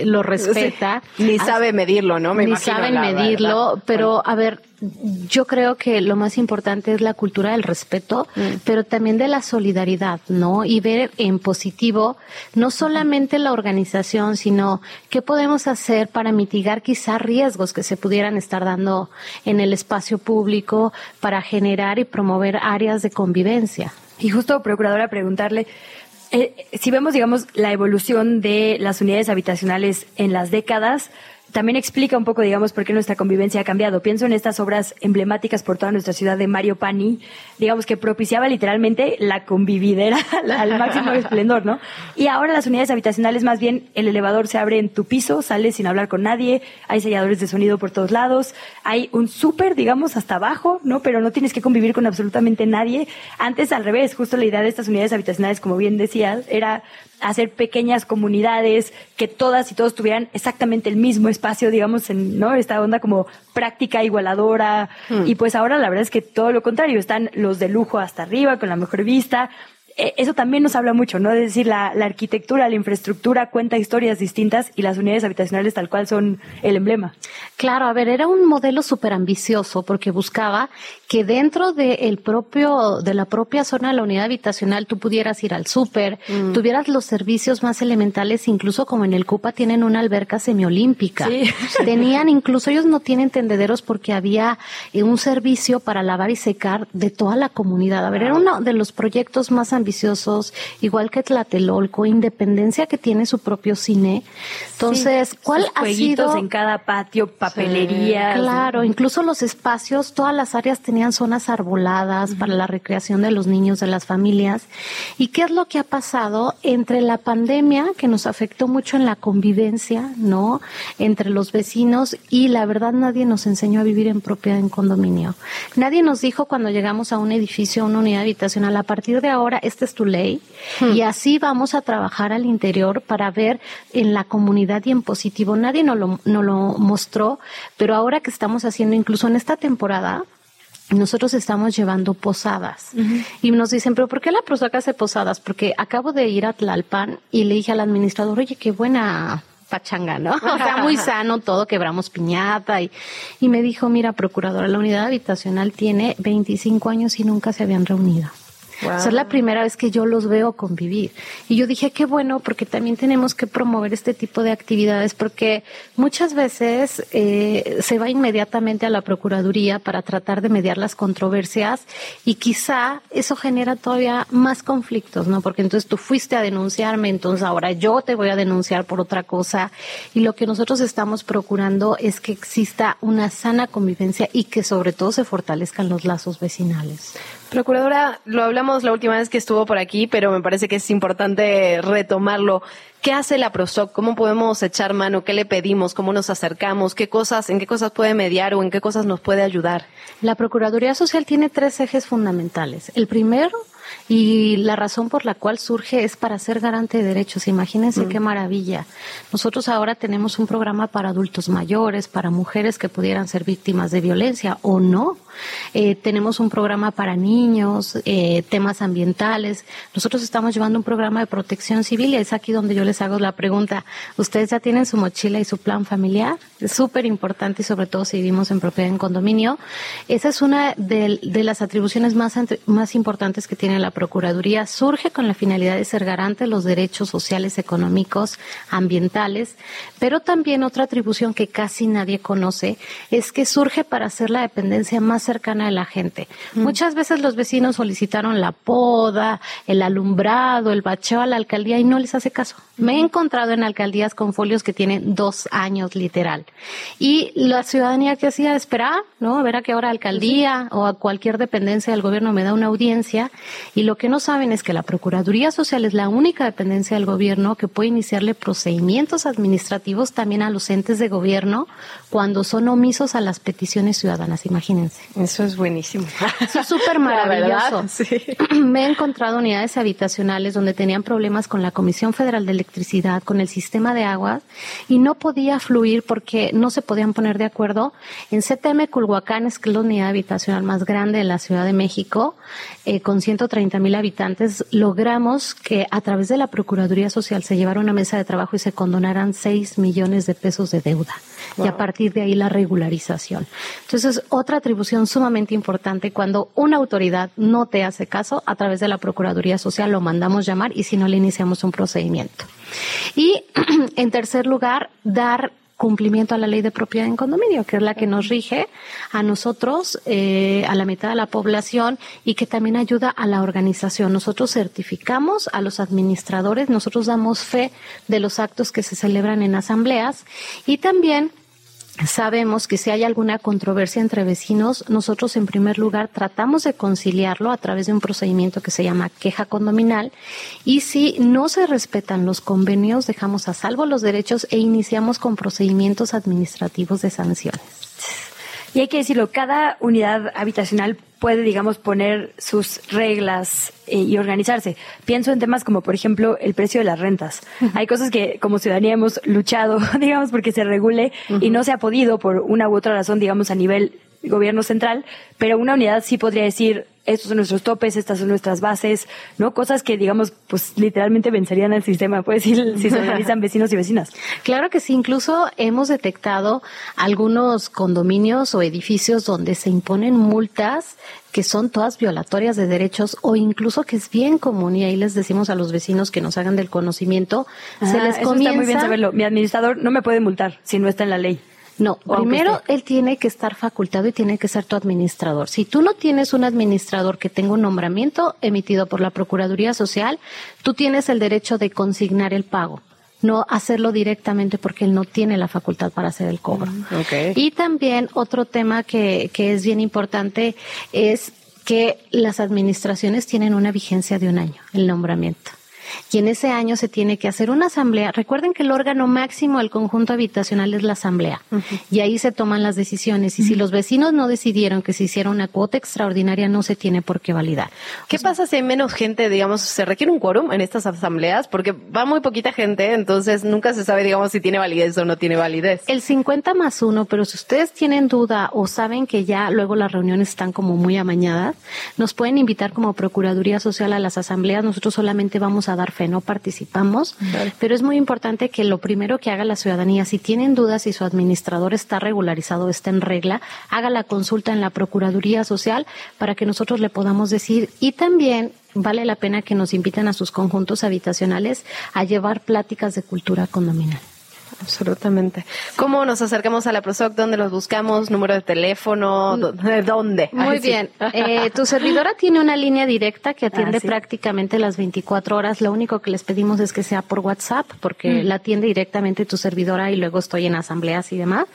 eh, lo respeta. Sí, ni sabe medirlo, ¿no? Me ni imagino, saben medirlo, verdad. pero a ver, yo creo que lo más importante es la cultura del respeto, Mm. pero también de la solidaridad, ¿no? Y ver en positivo no solamente la organización, sino qué podemos hacer para mitigar quizá riesgos que se pudieran estar dando en el espacio público para generar y promover áreas de convivencia. Y justo, procuradora, preguntarle, eh, si vemos, digamos, la evolución de las unidades habitacionales en las décadas, también explica un poco, digamos, por qué nuestra convivencia ha cambiado. Pienso en estas obras emblemáticas por toda nuestra ciudad de Mario Pani, digamos, que propiciaba literalmente la convividera al máximo esplendor, ¿no? Y ahora las unidades habitacionales, más bien, el elevador se abre en tu piso, sales sin hablar con nadie, hay selladores de sonido por todos lados, hay un súper, digamos, hasta abajo, ¿no? Pero no tienes que convivir con absolutamente nadie. Antes, al revés, justo la idea de estas unidades habitacionales, como bien decías, era hacer pequeñas comunidades que todas y todos tuvieran exactamente el mismo espacio, digamos, en ¿no? esta onda como práctica igualadora. Hmm. Y pues ahora la verdad es que todo lo contrario, están los de lujo hasta arriba, con la mejor vista. Eh, Eso también nos habla mucho, ¿no? Es decir, la, la arquitectura, la infraestructura cuenta historias distintas y las unidades habitacionales tal cual son el emblema. Claro, a ver, era un modelo súper ambicioso porque buscaba que dentro del propio, de la propia zona de la unidad habitacional tú pudieras ir al súper, Mm. tuvieras los servicios más elementales, incluso como en el CUPA tienen una alberca semiolímpica. Sí. Tenían, incluso ellos no tienen tendederos porque había eh, un servicio para lavar y secar de toda la comunidad. A ver, era uno de los proyectos más ambiciosos, igual que Tlatelolco, Independencia que tiene su propio cine. Entonces, Sí, ¿cuál ha jueguitos sido? en cada patio, papelerías. Claro, incluso los espacios, todas las áreas tenían zonas arboladas para la recreación de los niños, de las familias. ¿Y qué es lo que ha pasado entre la pandemia, que nos afectó mucho en la convivencia, ¿no? Entre los vecinos y la verdad nadie nos enseñó a vivir en propiedad en condominio. Nadie nos dijo cuando llegamos a un edificio, a una unidad habitacional, a partir de ahora esta es tu ley y así vamos a trabajar al interior para ver en la comunidad y en positivo. Nadie nos lo, nos lo mostró, pero ahora que estamos haciendo, incluso en esta temporada, nosotros estamos llevando posadas y nos dicen, pero ¿por qué la prosaca hace posadas? Porque acabo de ir a Tlalpan y le dije al administrador, oye, qué buena pachanga, ¿no? O sea, muy sano todo, quebramos piñata y, y me dijo, mira, procuradora, la unidad habitacional tiene 25 años y nunca se habían reunido. Es la primera vez que yo los veo convivir. Y yo dije, qué bueno, porque también tenemos que promover este tipo de actividades, porque muchas veces eh, se va inmediatamente a la Procuraduría para tratar de mediar las controversias y quizá eso genera todavía más conflictos, ¿no? Porque entonces tú fuiste a denunciarme, entonces ahora yo te voy a denunciar por otra cosa. Y lo que nosotros estamos procurando es que exista una sana convivencia y que sobre todo se fortalezcan los lazos vecinales. Procuradora, lo hablamos la última vez que estuvo por aquí, pero me parece que es importante retomarlo. ¿Qué hace la PROSOC? ¿Cómo podemos echar mano? ¿Qué le pedimos? ¿Cómo nos acercamos? ¿Qué cosas, en qué cosas puede mediar o en qué cosas nos puede ayudar? La Procuraduría Social tiene tres ejes fundamentales. El primero y la razón por la cual surge es para ser garante de derechos. Imagínense qué maravilla. Nosotros ahora tenemos un programa para adultos mayores, para mujeres que pudieran ser víctimas de violencia o no. Eh, tenemos un programa para niños, eh, temas ambientales. Nosotros estamos llevando un programa de protección civil y es aquí donde yo les hago la pregunta. ¿Ustedes ya tienen su mochila y su plan familiar? Es súper importante y sobre todo si vivimos en propiedad en condominio. Esa es una de, de las atribuciones más, más importantes que tiene la Procuraduría surge con la finalidad de ser garante de los derechos sociales, económicos, ambientales, pero también otra atribución que casi nadie conoce es que surge para hacer la dependencia más cercana de la gente. Mm. Muchas veces los vecinos solicitaron la poda, el alumbrado, el bacheo a la alcaldía y no les hace caso. Me he encontrado en alcaldías con folios que tienen dos años literal. Y la ciudadanía que hacía esperar, ¿no? A ver a qué hora alcaldía o a cualquier dependencia del gobierno me da una audiencia y lo que no saben es que la Procuraduría Social es la única dependencia del gobierno que puede iniciarle procedimientos administrativos también a los entes de gobierno cuando son omisos a las peticiones ciudadanas, imagínense. Eso es buenísimo. Eso es súper maravilloso. Me he encontrado unidades habitacionales donde tenían problemas con la Comisión Federal de Electricidad, con el sistema de aguas, y no podía fluir porque no se podían poner de acuerdo. En CTM Culhuacán, es que es la unidad habitacional más grande de la Ciudad de México, eh, con 130 mil habitantes, logramos que a través de la Procuraduría Social se llevara una mesa de trabajo y se condonaran 6 millones de pesos de deuda. Y a partir de ahí la regularización. Entonces, otra atribución sumamente importante, cuando una autoridad no te hace caso, a través de la Procuraduría Social lo mandamos llamar y si no le iniciamos un procedimiento. Y en tercer lugar, dar cumplimiento a la ley de propiedad en condominio, que es la que nos rige a nosotros, eh, a la mitad de la población y que también ayuda a la organización. Nosotros certificamos a los administradores, nosotros damos fe de los actos que se celebran en asambleas y también Sabemos que si hay alguna controversia entre vecinos, nosotros en primer lugar tratamos de conciliarlo a través de un procedimiento que se llama queja condominal y si no se respetan los convenios, dejamos a salvo los derechos e iniciamos con procedimientos administrativos de sanciones. Y hay que decirlo, cada unidad habitacional puede, digamos, poner sus reglas eh, y organizarse. Pienso en temas como, por ejemplo, el precio de las rentas. Hay cosas que como ciudadanía hemos luchado, digamos, porque se regule y no se ha podido por una u otra razón, digamos, a nivel gobierno central, pero una unidad sí podría decir, estos son nuestros topes, estas son nuestras bases, ¿no? Cosas que, digamos, pues literalmente vencerían al sistema, pues, si, si se organizan vecinos y vecinas. Claro que sí, incluso hemos detectado algunos condominios o edificios donde se imponen multas que son todas violatorias de derechos o incluso que es bien común y ahí les decimos a los vecinos que nos hagan del conocimiento, se Ah, les eso comienza está muy bien saberlo. Mi administrador no me puede multar si no está en la ley. No, primero él tiene que estar facultado y tiene que ser tu administrador. Si tú no tienes un administrador que tenga un nombramiento emitido por la Procuraduría Social, tú tienes el derecho de consignar el pago, no hacerlo directamente porque él no tiene la facultad para hacer el cobro. Y también otro tema que, que es bien importante es que las administraciones tienen una vigencia de un año, el nombramiento. Y en ese año se tiene que hacer una asamblea. Recuerden que el órgano máximo del conjunto habitacional es la asamblea. Y ahí se toman las decisiones. Y si los vecinos no decidieron que se hiciera una cuota extraordinaria, no se tiene por qué validar. ¿Qué pasa si hay menos gente, digamos, se requiere un quórum en estas asambleas? Porque va muy poquita gente, entonces nunca se sabe, digamos, si tiene validez o no tiene validez. El 50 más uno, pero si ustedes tienen duda o saben que ya luego las reuniones están como muy amañadas, nos pueden invitar como Procuraduría Social a las asambleas. Nosotros solamente vamos a dar fe, no participamos. Pero es muy importante que lo primero que haga la ciudadanía, si tienen dudas si su administrador está regularizado, está en regla, haga la consulta en la Procuraduría Social para que nosotros le podamos decir. Y también vale la pena que nos inviten a sus conjuntos habitacionales a llevar pláticas de cultura condominal. Absolutamente. ¿Cómo nos acercamos a la PROSOC? ¿Dónde los buscamos? ¿Número de teléfono? ¿De dónde? Muy Ay, sí. bien. Eh, tu servidora tiene una línea directa que atiende Ah, sí. prácticamente las 24 horas. Lo único que les pedimos es que sea por WhatsApp, porque Mm. la atiende directamente tu servidora y luego estoy en asambleas y demás.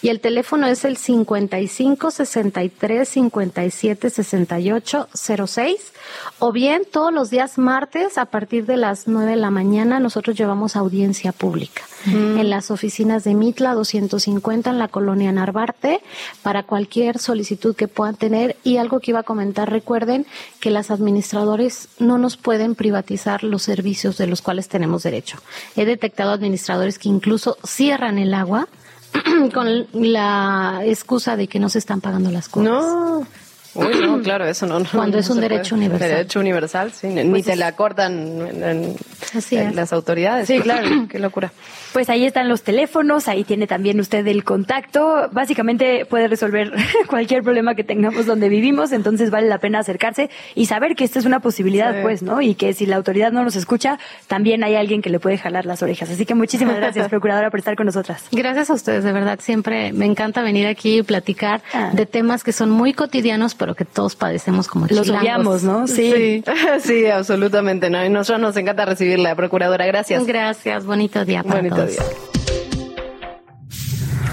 Y el teléfono es el 55 63 57 68 06. O bien todos los días martes a partir de las 9 de la mañana nosotros llevamos audiencia pública Mm. en las oficinas de Mitla 250 en la colonia Narvarte para cualquier solicitud que puedan tener y algo que iba a comentar recuerden que las administradores no nos pueden privatizar los servicios de los cuales tenemos derecho. He detectado administradores que incluso cierran el agua con la excusa de que no se están pagando las cosas. No. Uy, no, claro, eso no. no, Cuando no es un derecho puede. universal. Derecho universal, sí. Ni te la cortan en, en- Así en es. las autoridades. Sí, claro. Qué locura. Pues ahí están los teléfonos, ahí tiene también usted el contacto. Básicamente puede resolver cualquier problema que tengamos donde vivimos, entonces vale la pena acercarse y saber que esta es una posibilidad, Sí. pues, ¿no? Y que si la autoridad no nos escucha, también hay alguien que le puede jalar las orejas. Así que muchísimas gracias, procuradora, por estar con nosotras. Gracias a ustedes, de verdad. Siempre me encanta venir aquí y platicar de temas que son muy cotidianos, pero que todos padecemos como Los chilangos. ¿no? Sí, sí, absolutamente. No. Y nosotros nos encanta recibirla, procuradora. Gracias. Gracias. Bonito día para Bonito todos. día.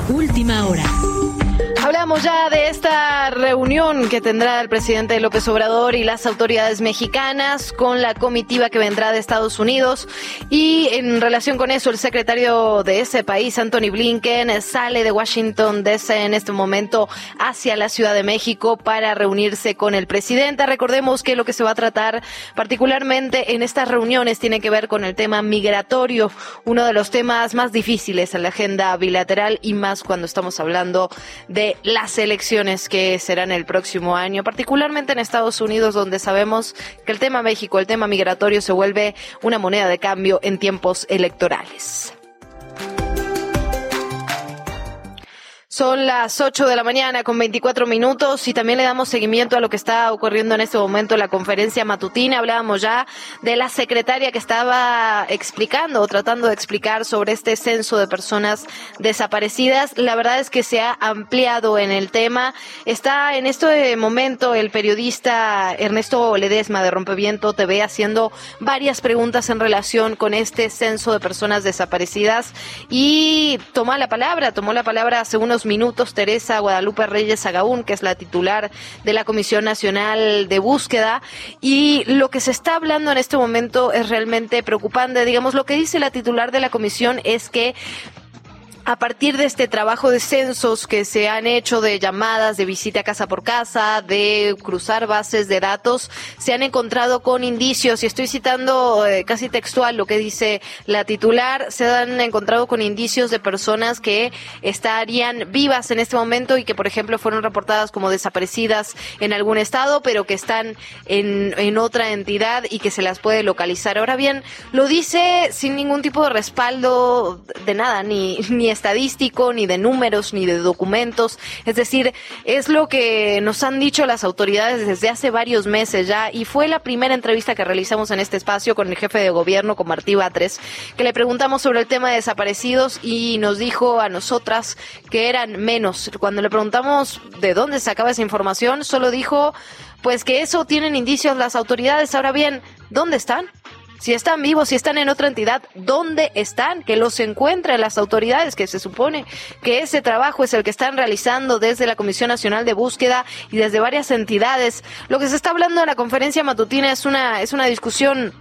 Última hora. Hablamos ya de esta reunión que tendrá el presidente López Obrador y las autoridades mexicanas con la comitiva que vendrá de Estados Unidos. Y en relación con eso, el secretario de ese país, Anthony Blinken, sale de Washington DC en este momento hacia la Ciudad de México para reunirse con el presidente. Recordemos que lo que se va a tratar particularmente en estas reuniones tiene que ver con el tema migratorio, uno de los temas más difíciles en la agenda bilateral y más cuando estamos hablando de las elecciones que serán el próximo año, particularmente en Estados Unidos, donde sabemos que el tema México, el tema migratorio se vuelve una moneda de cambio en tiempos electorales. Son las 8 de la mañana con 24 minutos y también le damos seguimiento a lo que está ocurriendo en este momento en la conferencia matutina. Hablábamos ya de la secretaria que estaba explicando o tratando de explicar sobre este censo de personas desaparecidas. La verdad es que se ha ampliado en el tema. Está en este momento el periodista Ernesto Ledesma de Rompeviento TV haciendo varias preguntas en relación con este censo de personas desaparecidas y tomó la palabra, tomó la palabra hace unos minutos Teresa Guadalupe Reyes Agaún, que es la titular de la Comisión Nacional de Búsqueda, y lo que se está hablando en este momento es realmente preocupante. Digamos, lo que dice la titular de la comisión es que a partir de este trabajo de censos que se han hecho de llamadas, de visita casa por casa, de cruzar bases de datos, se han encontrado con indicios, y estoy citando eh, casi textual lo que dice la titular, se han encontrado con indicios de personas que estarían vivas en este momento y que, por ejemplo, fueron reportadas como desaparecidas en algún estado, pero que están en, en otra entidad y que se las puede localizar. Ahora bien, lo dice sin ningún tipo de respaldo de nada, ni, ni estadístico, ni de números, ni de documentos. Es decir, es lo que nos han dicho las autoridades desde hace varios meses ya y fue la primera entrevista que realizamos en este espacio con el jefe de gobierno, con Martí Batres, que le preguntamos sobre el tema de desaparecidos y nos dijo a nosotras que eran menos. Cuando le preguntamos de dónde sacaba esa información, solo dijo pues que eso tienen indicios las autoridades. Ahora bien, ¿dónde están? Si están vivos, si están en otra entidad, ¿dónde están? Que los encuentren las autoridades, que se supone que ese trabajo es el que están realizando desde la Comisión Nacional de Búsqueda y desde varias entidades. Lo que se está hablando en la conferencia matutina es una, es una discusión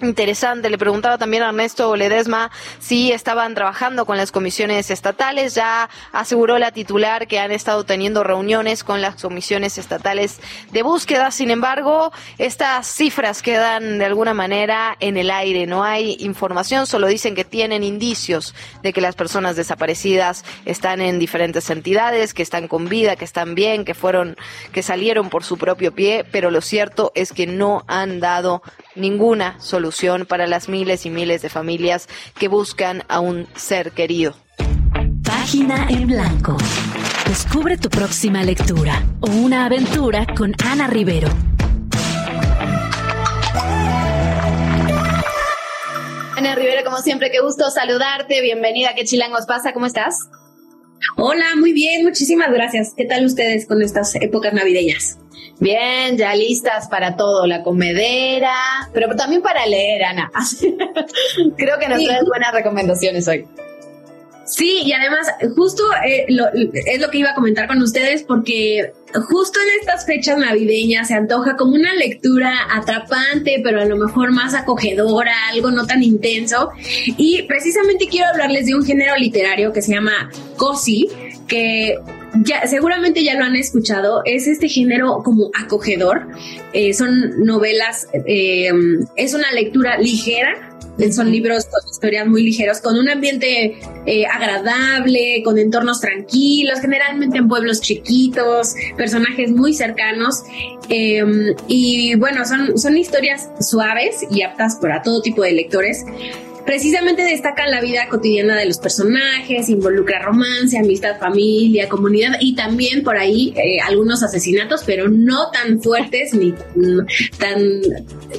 interesante. Le preguntaba también a Ernesto Ledesma si estaban trabajando con las comisiones estatales. Ya aseguró la titular que han estado teniendo reuniones con las comisiones estatales de búsqueda. Sin embargo, estas cifras quedan de alguna manera en el aire. No hay información, solo dicen que tienen indicios de que las personas desaparecidas están en diferentes entidades, que están con vida, que están bien, que fueron, que salieron por su propio pie, pero lo cierto es que no han dado ninguna solución para las miles y miles de familias que buscan a un ser querido. Página en blanco. Descubre tu próxima lectura o una aventura con Ana Rivero. Ana Rivera, como siempre, qué gusto saludarte. Bienvenida. ¿Qué chilangos pasa? ¿Cómo estás? Hola, muy bien, muchísimas gracias. ¿Qué tal ustedes con estas épocas navideñas? Bien, ya listas para todo, la comedera, pero también para leer, Ana. Creo que nos Sí. traes buenas recomendaciones hoy. Sí, y además, justo eh, lo- es lo que iba a comentar con ustedes, porque justo en estas fechas navideñas se antoja como una lectura atrapante, pero a lo mejor más acogedora, algo no tan intenso. Y precisamente quiero hablarles de un género literario que se llama cozy, que ya seguramente ya lo han escuchado. Es este género como acogedor. Eh, son novelas, eh, es una lectura ligera. Son libros con historias muy ligeros, con un ambiente eh, agradable, con entornos tranquilos, generalmente en pueblos chiquitos, personajes muy cercanos. eh, y bueno, son, son historias suaves y aptas para todo tipo de lectores. Precisamente destacan la vida cotidiana de los personajes, involucra romance, amistad, familia, comunidad y también por ahí eh, algunos asesinatos, pero no tan fuertes ni mm, tan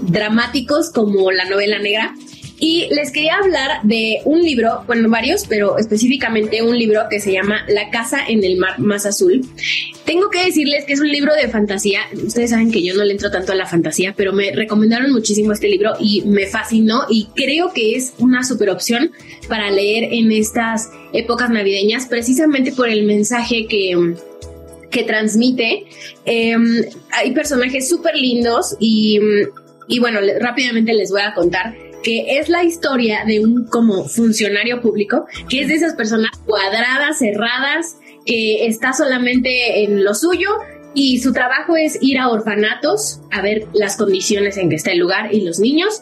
dramáticos como la novela negra. Y les quería hablar de un libro, bueno, varios, pero específicamente un libro que se llama La casa en el mar más azul. Tengo que decirles que es un libro de fantasía. Ustedes saben que yo no le entro tanto a la fantasía, pero me recomendaron muchísimo este libro y me fascinó y creo que es una super opción para leer en estas épocas navideñas, precisamente por el mensaje que que transmite. Eh, hay personajes súper lindos y, y bueno, rápidamente les voy a contar que es la historia de un como funcionario público, que es de esas personas cuadradas, cerradas, que está solamente en lo suyo y su trabajo es ir a orfanatos a ver las condiciones en que está el lugar y los niños.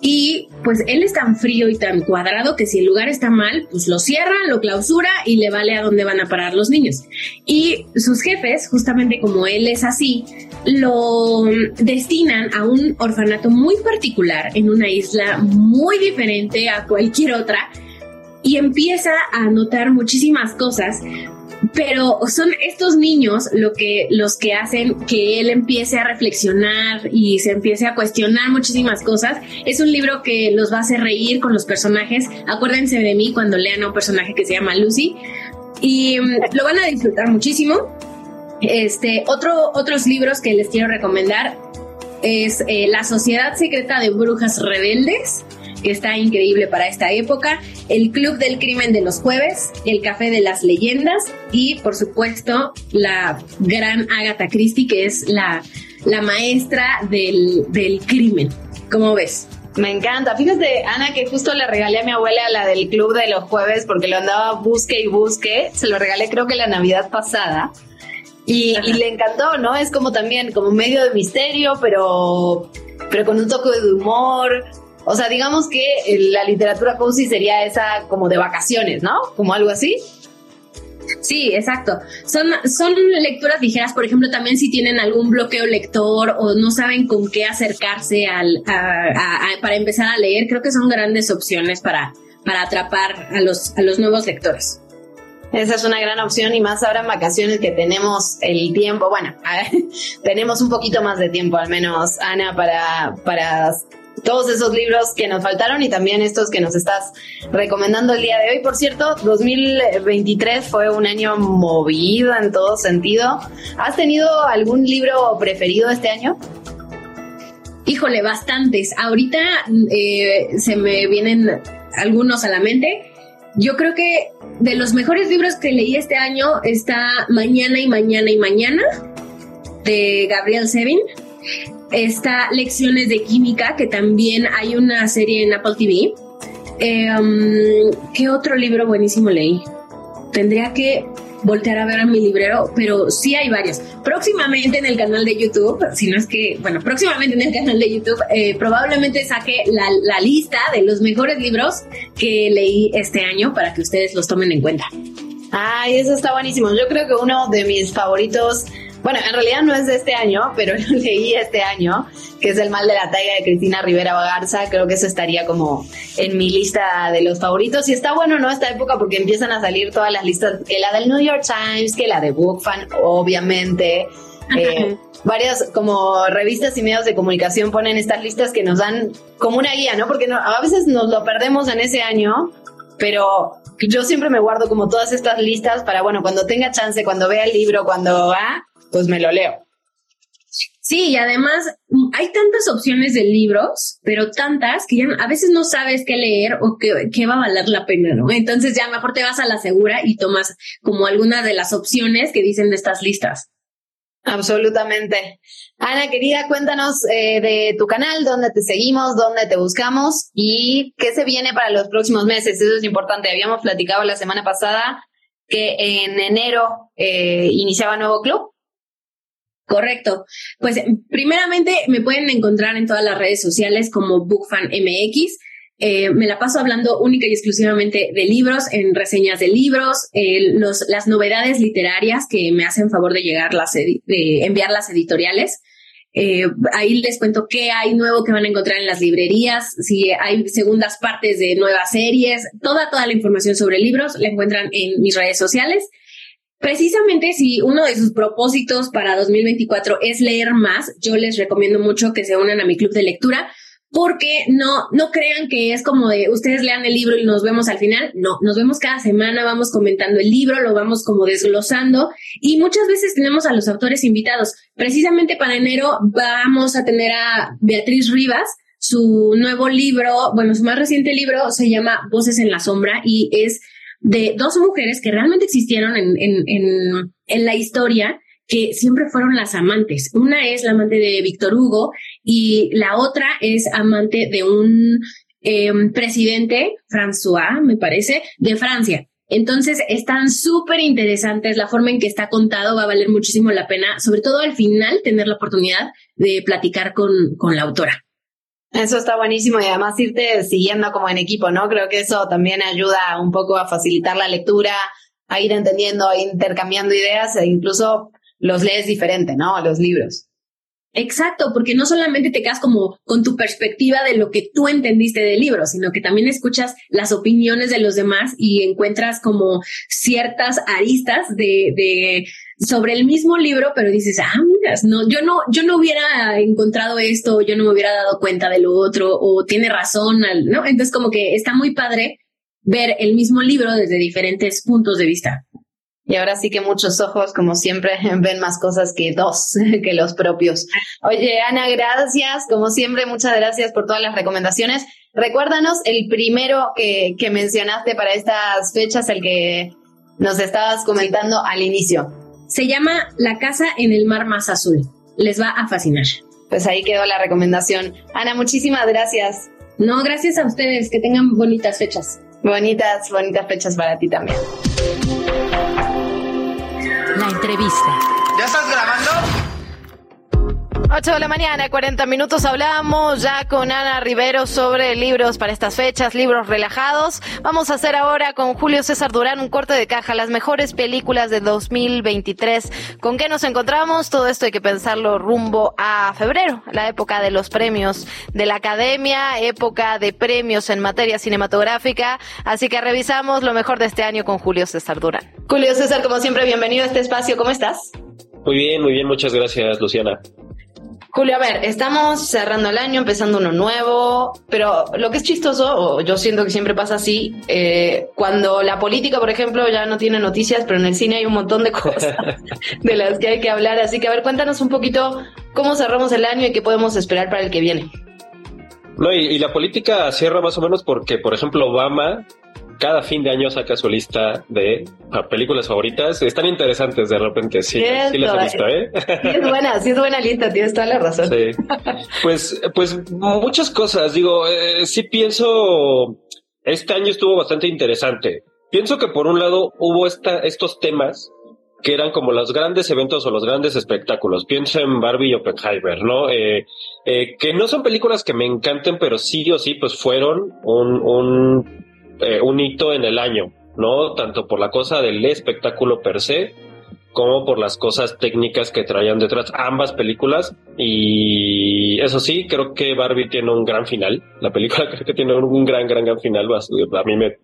Y pues él es tan frío y tan cuadrado que si el lugar está mal, pues lo cierra, lo clausura y le vale a dónde van a parar los niños. Y sus jefes, justamente como él es así, lo destinan a un orfanato muy particular en una isla muy diferente a cualquier otra y empieza a notar muchísimas cosas pero son estos niños lo que los que hacen que él empiece a reflexionar y se empiece a cuestionar muchísimas cosas. Es un libro que los va a hacer reír con los personajes. Acuérdense de mí cuando lean a un personaje que se llama Lucy y mm, lo van a disfrutar muchísimo. Este, otro, otros libros que les quiero recomendar es eh, La Sociedad Secreta de Brujas Rebeldes, que está increíble para esta época, El Club del Crimen de los Jueves, El Café de las Leyendas y, por supuesto, la gran Agatha Christie, que es la, la maestra del, del crimen. ¿Cómo ves? Me encanta. Fíjate, Ana, que justo le regalé a mi abuela la del club de los jueves porque lo andaba busque y busque. Se lo regalé creo que la Navidad pasada. Y, y le encantó, ¿no? Es como también, como medio de misterio, pero, pero con un toque de humor. O sea, digamos que la literatura cozy sería esa como de vacaciones, ¿no? Como algo así. Sí, exacto. Son, son lecturas ligeras, por ejemplo, también si tienen algún bloqueo lector o no saben con qué acercarse al, a- a- a- para empezar a leer, creo que son grandes opciones para, para atrapar a los, a los nuevos lectores. Esa es una gran opción y más ahora en vacaciones que tenemos el tiempo, bueno, tenemos un poquito más de tiempo al menos, Ana, para, para todos esos libros que nos faltaron y también estos que nos estás recomendando el día de hoy. Por cierto, 2023 fue un año movido en todo sentido. ¿Has tenido algún libro preferido este año? Híjole, bastantes. Ahorita eh, se me vienen algunos a la mente. Yo creo que de los mejores libros que leí este año está Mañana y Mañana y Mañana de Gabriel Sevin. Está Lecciones de Química, que también hay una serie en Apple TV. Um, ¿Qué otro libro buenísimo leí? Tendría que voltear a ver a mi librero, pero sí hay varios. Próximamente en el canal de YouTube, si no es que, bueno, próximamente en el canal de YouTube, eh, probablemente saque la lista de los mejores libros que leí este año para que ustedes los tomen en cuenta. Ay, eso está buenísimo. Yo creo que uno de mis favoritos, bueno, en realidad no es de este año, pero lo leí este año, que es El mal de la talla de Cristina Rivera Bagarza. Creo que eso estaría como en mi lista de los favoritos. Y está bueno, ¿no? Esta época porque empiezan a salir todas las listas, que la del New York Times, que la de BookFan, obviamente. eh, varias como revistas y medios de comunicación ponen estas listas que nos dan como una guía, ¿no? Porque no- a veces nos lo perdemos en ese año, pero yo siempre me guardo como todas estas listas para, bueno, cuando tenga chance, cuando vea el libro, cuando va, pues me lo leo. Sí, y además mm, hay tantas opciones de libros, pero tantas que ya a veces no sabes qué leer o qué, qué va a valer la pena, ¿no? Entonces ya mejor te vas a la segura y tomas como alguna de las opciones que dicen de estas listas. Absolutamente. Ana, querida, cuéntanos eh, de tu canal, dónde te seguimos, dónde te buscamos y qué se viene para los próximos meses. Eso es importante. Habíamos platicado la semana pasada que en enero eh, iniciaba nuevo club. Correcto. Pues primeramente me pueden encontrar en todas las redes sociales como BookFanMX. Eh, me la paso hablando única y exclusivamente de libros, en reseñas de libros, los, las novedades literarias que me hacen favor de llegar las enviar las editoriales. Eh, ahí les cuento qué hay nuevo que van a encontrar en las librerías, si hay segundas partes de nuevas series, toda, toda la información sobre libros la encuentran en mis redes sociales. Precisamente si uno de sus propósitos para 2024 es leer más, yo les recomiendo mucho que se unan a mi club de lectura porque no, no crean que es como de ustedes lean el libro y nos vemos al final. No, nos vemos cada semana, vamos comentando el libro, lo vamos como desglosando y muchas veces tenemos a los autores invitados. Precisamente para enero vamos a tener a Beatriz Rivas. Su nuevo libro, bueno, su más reciente libro se llama Voces en la Sombra y es de dos mujeres que realmente existieron en, en, en, en la historia que siempre fueron las amantes. Una es la amante de Víctor Hugo y la otra es amante de un eh, presidente, François, me parece, de Francia. Entonces están súper interesantes, la forma en que está contado va a valer muchísimo la pena, sobre todo al final tener la oportunidad de platicar con, con la autora. Eso está buenísimo y además irte siguiendo como en equipo, ¿no? Creo que eso también ayuda un poco a facilitar la lectura, a ir entendiendo, a intercambiando ideas e incluso los lees diferente, ¿no? Los libros. Exacto, porque no solamente te quedas como con tu perspectiva de lo que tú entendiste del libro, sino que también escuchas las opiniones de los demás y encuentras como ciertas aristas de, de sobre el mismo libro, pero dices, ah, mira, no, yo no, yo no hubiera encontrado esto, yo no me hubiera dado cuenta de lo otro, o tiene razón, ¿no? Entonces como que está muy padre ver el mismo libro desde diferentes puntos de vista. Y ahora sí que muchos ojos, como siempre, ven más cosas que dos, que los propios. Oye, Ana, gracias. Como siempre, muchas gracias por todas las recomendaciones. Recuérdanos el primero que, que mencionaste para estas fechas, el que nos estabas comentando al inicio. Se llama La casa en el mar más azul. Les va a fascinar. Pues ahí quedó la recomendación. Ana, muchísimas gracias. No, gracias a ustedes. Que tengan bonitas fechas. Bonitas, bonitas fechas para ti también. Entrevista. ¿Ya estás grabando? 8 de la mañana, 40 minutos. Hablamos ya con Ana Rivero sobre libros para estas fechas, libros relajados. Vamos a hacer ahora con Julio César Durán un corte de caja, las mejores películas de 2023. ¿Con qué nos encontramos? Todo esto hay que pensarlo rumbo a febrero, la época de los premios de la academia, época de premios en materia cinematográfica. Así que revisamos lo mejor de este año con Julio César Durán. Julio César, como siempre, bienvenido a este espacio. ¿Cómo estás? Muy bien, muy bien, muchas gracias, Luciana. Julio, a ver, estamos cerrando el año, empezando uno nuevo, pero lo que es chistoso, o yo siento que siempre pasa así, eh, cuando la política, por ejemplo, ya no tiene noticias, pero en el cine hay un montón de cosas de las que hay que hablar. Así que, a ver, cuéntanos un poquito cómo cerramos el año y qué podemos esperar para el que viene. No, y, y la política cierra más o menos porque, por ejemplo, Obama cada fin de año saca su lista de ah, películas favoritas. Están interesantes de repente, sí, sí las he visto, ¿eh? Sí es buena, sí es buena lista, tienes toda la razón. Sí. Pues, pues muchas cosas. Digo, eh, sí pienso, este año estuvo bastante interesante. Pienso que por un lado hubo esta, estos temas que eran como los grandes eventos o los grandes espectáculos. Pienso en Barbie y Oppenheimer, ¿no? Eh, eh, que no son películas que me encanten, pero sí o sí, pues fueron un, un, eh, un hito en el año, ¿no? Tanto por la cosa del espectáculo per se, como por las cosas técnicas que traían detrás ambas películas. Y eso sí, creo que Barbie tiene un gran final. La película creo que tiene un gran, gran, gran final. A mí me,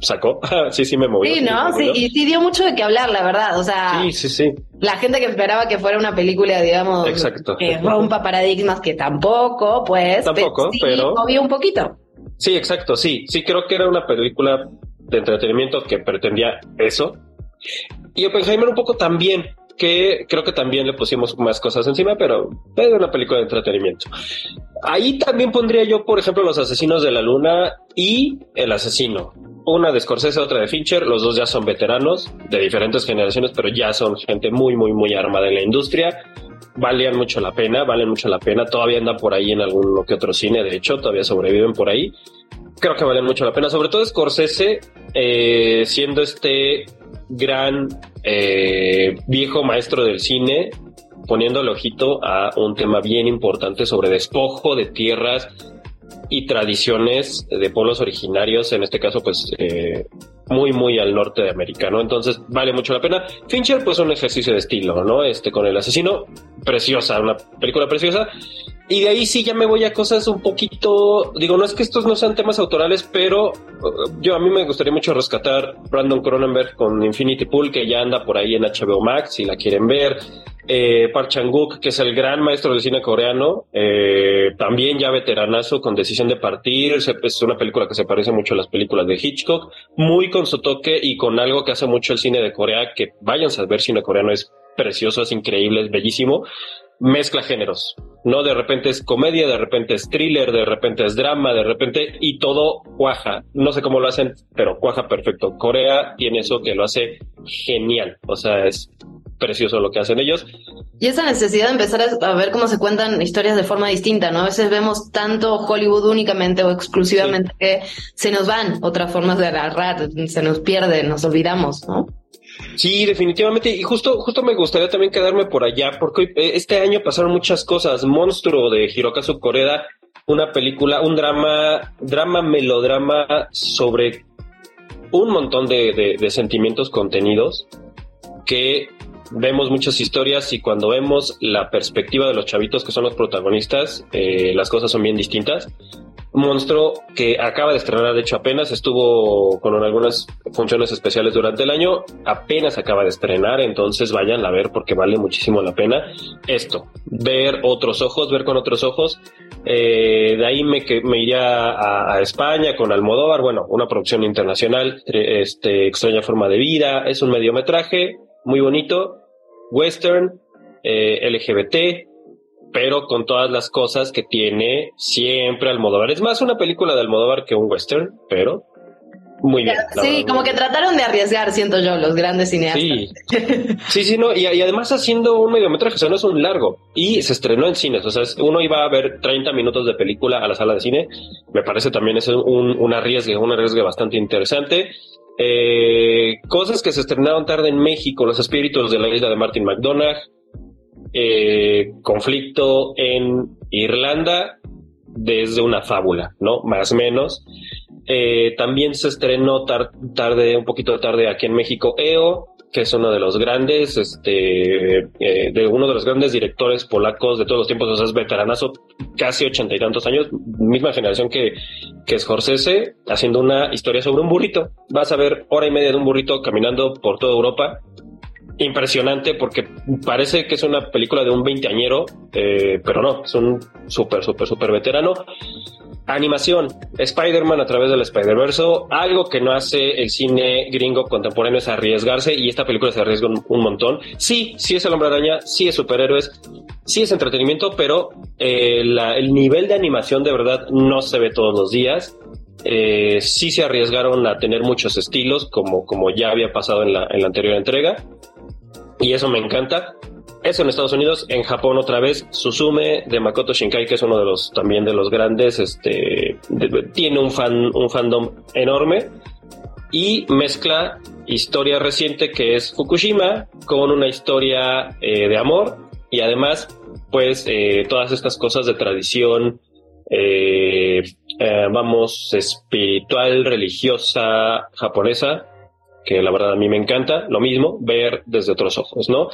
sacó. sí, sí me movió. Sí, ¿no? Sí, y sí dio mucho de qué hablar, la verdad. O sea, Sí, sí, sí. la gente que esperaba que fuera una película, digamos, Exacto. que rompa paradigmas, que tampoco, pues, Tampoco, sí, pero- movió un poquito. Sí, exacto, sí. Sí, creo que era una película de entretenimiento que pretendía eso. Y Oppenheimer un poco también, que creo que también le pusimos más cosas encima, pero es una película de entretenimiento. Ahí también pondría yo, por ejemplo, Los Asesinos de la Luna y El Asesino. Una de Scorsese, otra de Fincher. Los dos ya son veteranos de diferentes generaciones, pero ya son gente muy, muy, muy armada en la industria. Valían mucho la pena, valen mucho la pena. Todavía andan por ahí en algún que otro cine, de hecho, todavía sobreviven por ahí. Creo que valen mucho la pena, sobre todo Scorsese, eh, siendo este gran eh, viejo maestro del cine, poniendo el ojito a un tema bien importante sobre despojo de tierras y tradiciones de pueblos originarios, en este caso, pues eh, muy, muy al norte de América, ¿no? Entonces, vale mucho la pena. Fincher, pues un ejercicio de estilo, ¿no? Este con el asesino, preciosa, una película preciosa. Y de ahí sí ya me voy a cosas un poquito, digo, no es que estos no sean temas autorales, pero uh, yo a mí me gustaría mucho rescatar Brandon Cronenberg con Infinity Pool, que ya anda por ahí en HBO Max, si la quieren ver. Eh, Park Chan-wook, que es el gran maestro del cine coreano, eh, también ya veteranazo con Decisión de Partir, es una película que se parece mucho a las películas de Hitchcock, muy con su toque y con algo que hace mucho el cine de Corea, que váyanse a ver cine coreano, es precioso, es increíble, es bellísimo, mezcla géneros, ¿no? De repente es comedia, de repente es thriller, de repente es drama, de repente, y todo cuaja, no sé cómo lo hacen, pero cuaja perfecto. Corea tiene eso que lo hace genial, o sea, es precioso lo que hacen ellos. Y esa necesidad de empezar a ver cómo se cuentan historias de forma distinta, ¿no? A veces vemos tanto Hollywood únicamente o exclusivamente que se nos van otras formas de agarrar, se nos pierde, nos olvidamos, ¿no? Sí, definitivamente. Y justo, justo me gustaría también quedarme por allá, porque eh, este año pasaron muchas cosas. Monstruo de Hirokazu Koreda, una película, un drama, drama, melodrama sobre un montón de, de- de sentimientos contenidos que vemos muchas historias y cuando vemos la perspectiva de los chavitos que son los protagonistas, eh, las cosas son bien distintas. Monstruo que acaba de estrenar, de hecho apenas estuvo con algunas funciones especiales durante el año, apenas acaba de estrenar, entonces vayan a ver porque vale muchísimo la pena esto, ver otros ojos, ver con otros ojos. Eh, de ahí me, que, me iría a, España con Almodóvar, bueno, una producción internacional, tre- este, extraña forma de vida, es un mediometraje muy bonito, western, eh, LGBT, pero con todas las cosas que tiene siempre Almodóvar. Es más una película de Almodóvar que un western, pero muy bien. Sí, verdad, como que trataron de arriesgar, siento yo, los grandes cineastas. Sí, sí, sí, no, y, y además haciendo un mediometraje, o sea, no es un largo, y se estrenó en cines, o sea, uno iba a ver 30 minutos de película a la sala de cine, me parece también es un, un arriesgue, un arriesgue bastante interesante. Eh, cosas que se estrenaron tarde en México, Los Espíritus de la Isla de Martin McDonagh, eh, Conflicto en Irlanda, desde una fábula, ¿no? Más o menos. Eh, también se estrenó tar- tarde, un poquito tarde aquí en México, EO, que es uno de los grandes, este, eh, de uno de los grandes directores polacos de todos los tiempos, o sea, es veteranazo, casi ochenta y tantos años, misma generación que, que Scorsese, haciendo una historia sobre un burrito. Vas a ver hora y media de un burrito caminando por toda Europa. Impresionante porque parece que es una película de un veinteañero, eh, pero no, es un súper, súper, súper veterano. Animación, Spider-Man a través del Spider-Verse, algo que no hace el cine gringo contemporáneo es arriesgarse y esta película se arriesga un, montón. Sí, sí es el hombre araña, sí es superhéroes, sí es entretenimiento, pero eh, el nivel de animación de verdad no se ve todos los días. Eh, sí se arriesgaron a tener muchos estilos, como, como ya había pasado en la anterior entrega, y eso me encanta. Eso en Estados Unidos, en Japón otra vez, Suzume de Makoto Shinkai, que es uno de los también de los grandes, este tiene un fan, un fandom enorme. Y mezcla historia reciente que es Fukushima con una historia eh, de amor. Y además pues eh, todas estas cosas de tradición eh, vamos espiritual religiosa japonesa que la verdad a mí me encanta, lo mismo, ver desde otros ojos, ¿no?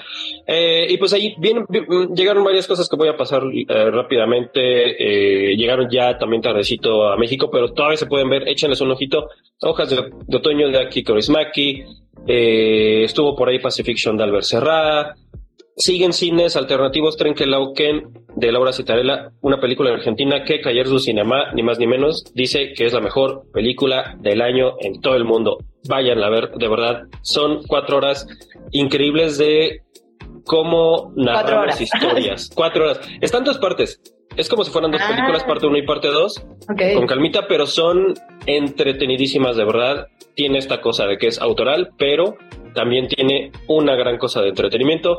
Eh, y pues ahí vienen, vi- llegaron varias cosas que voy a pasar eh, rápidamente, eh, llegaron ya también tardecito a México, pero todavía se pueden ver, échenles un ojito, Hojas de, Otoño de Aki Kaurismäki, eh, estuvo por ahí Pacifiction de Albert Serra, siguen cines alternativos Trenkelauken de Laura Citarella, una película argentina que Cayer su Cinema, ni más ni menos, dice que es la mejor película del año en todo el mundo. Vayan a ver, de verdad, son cuatro horas increíbles de cómo narramos horas. historias. cuatro horas. Están dos partes. Es como si fueran dos Ah. películas, parte uno y parte dos, Ok. con calmita, pero son entretenidísimas de verdad. Tiene esta cosa de que es autoral, pero también tiene una gran cosa de entretenimiento.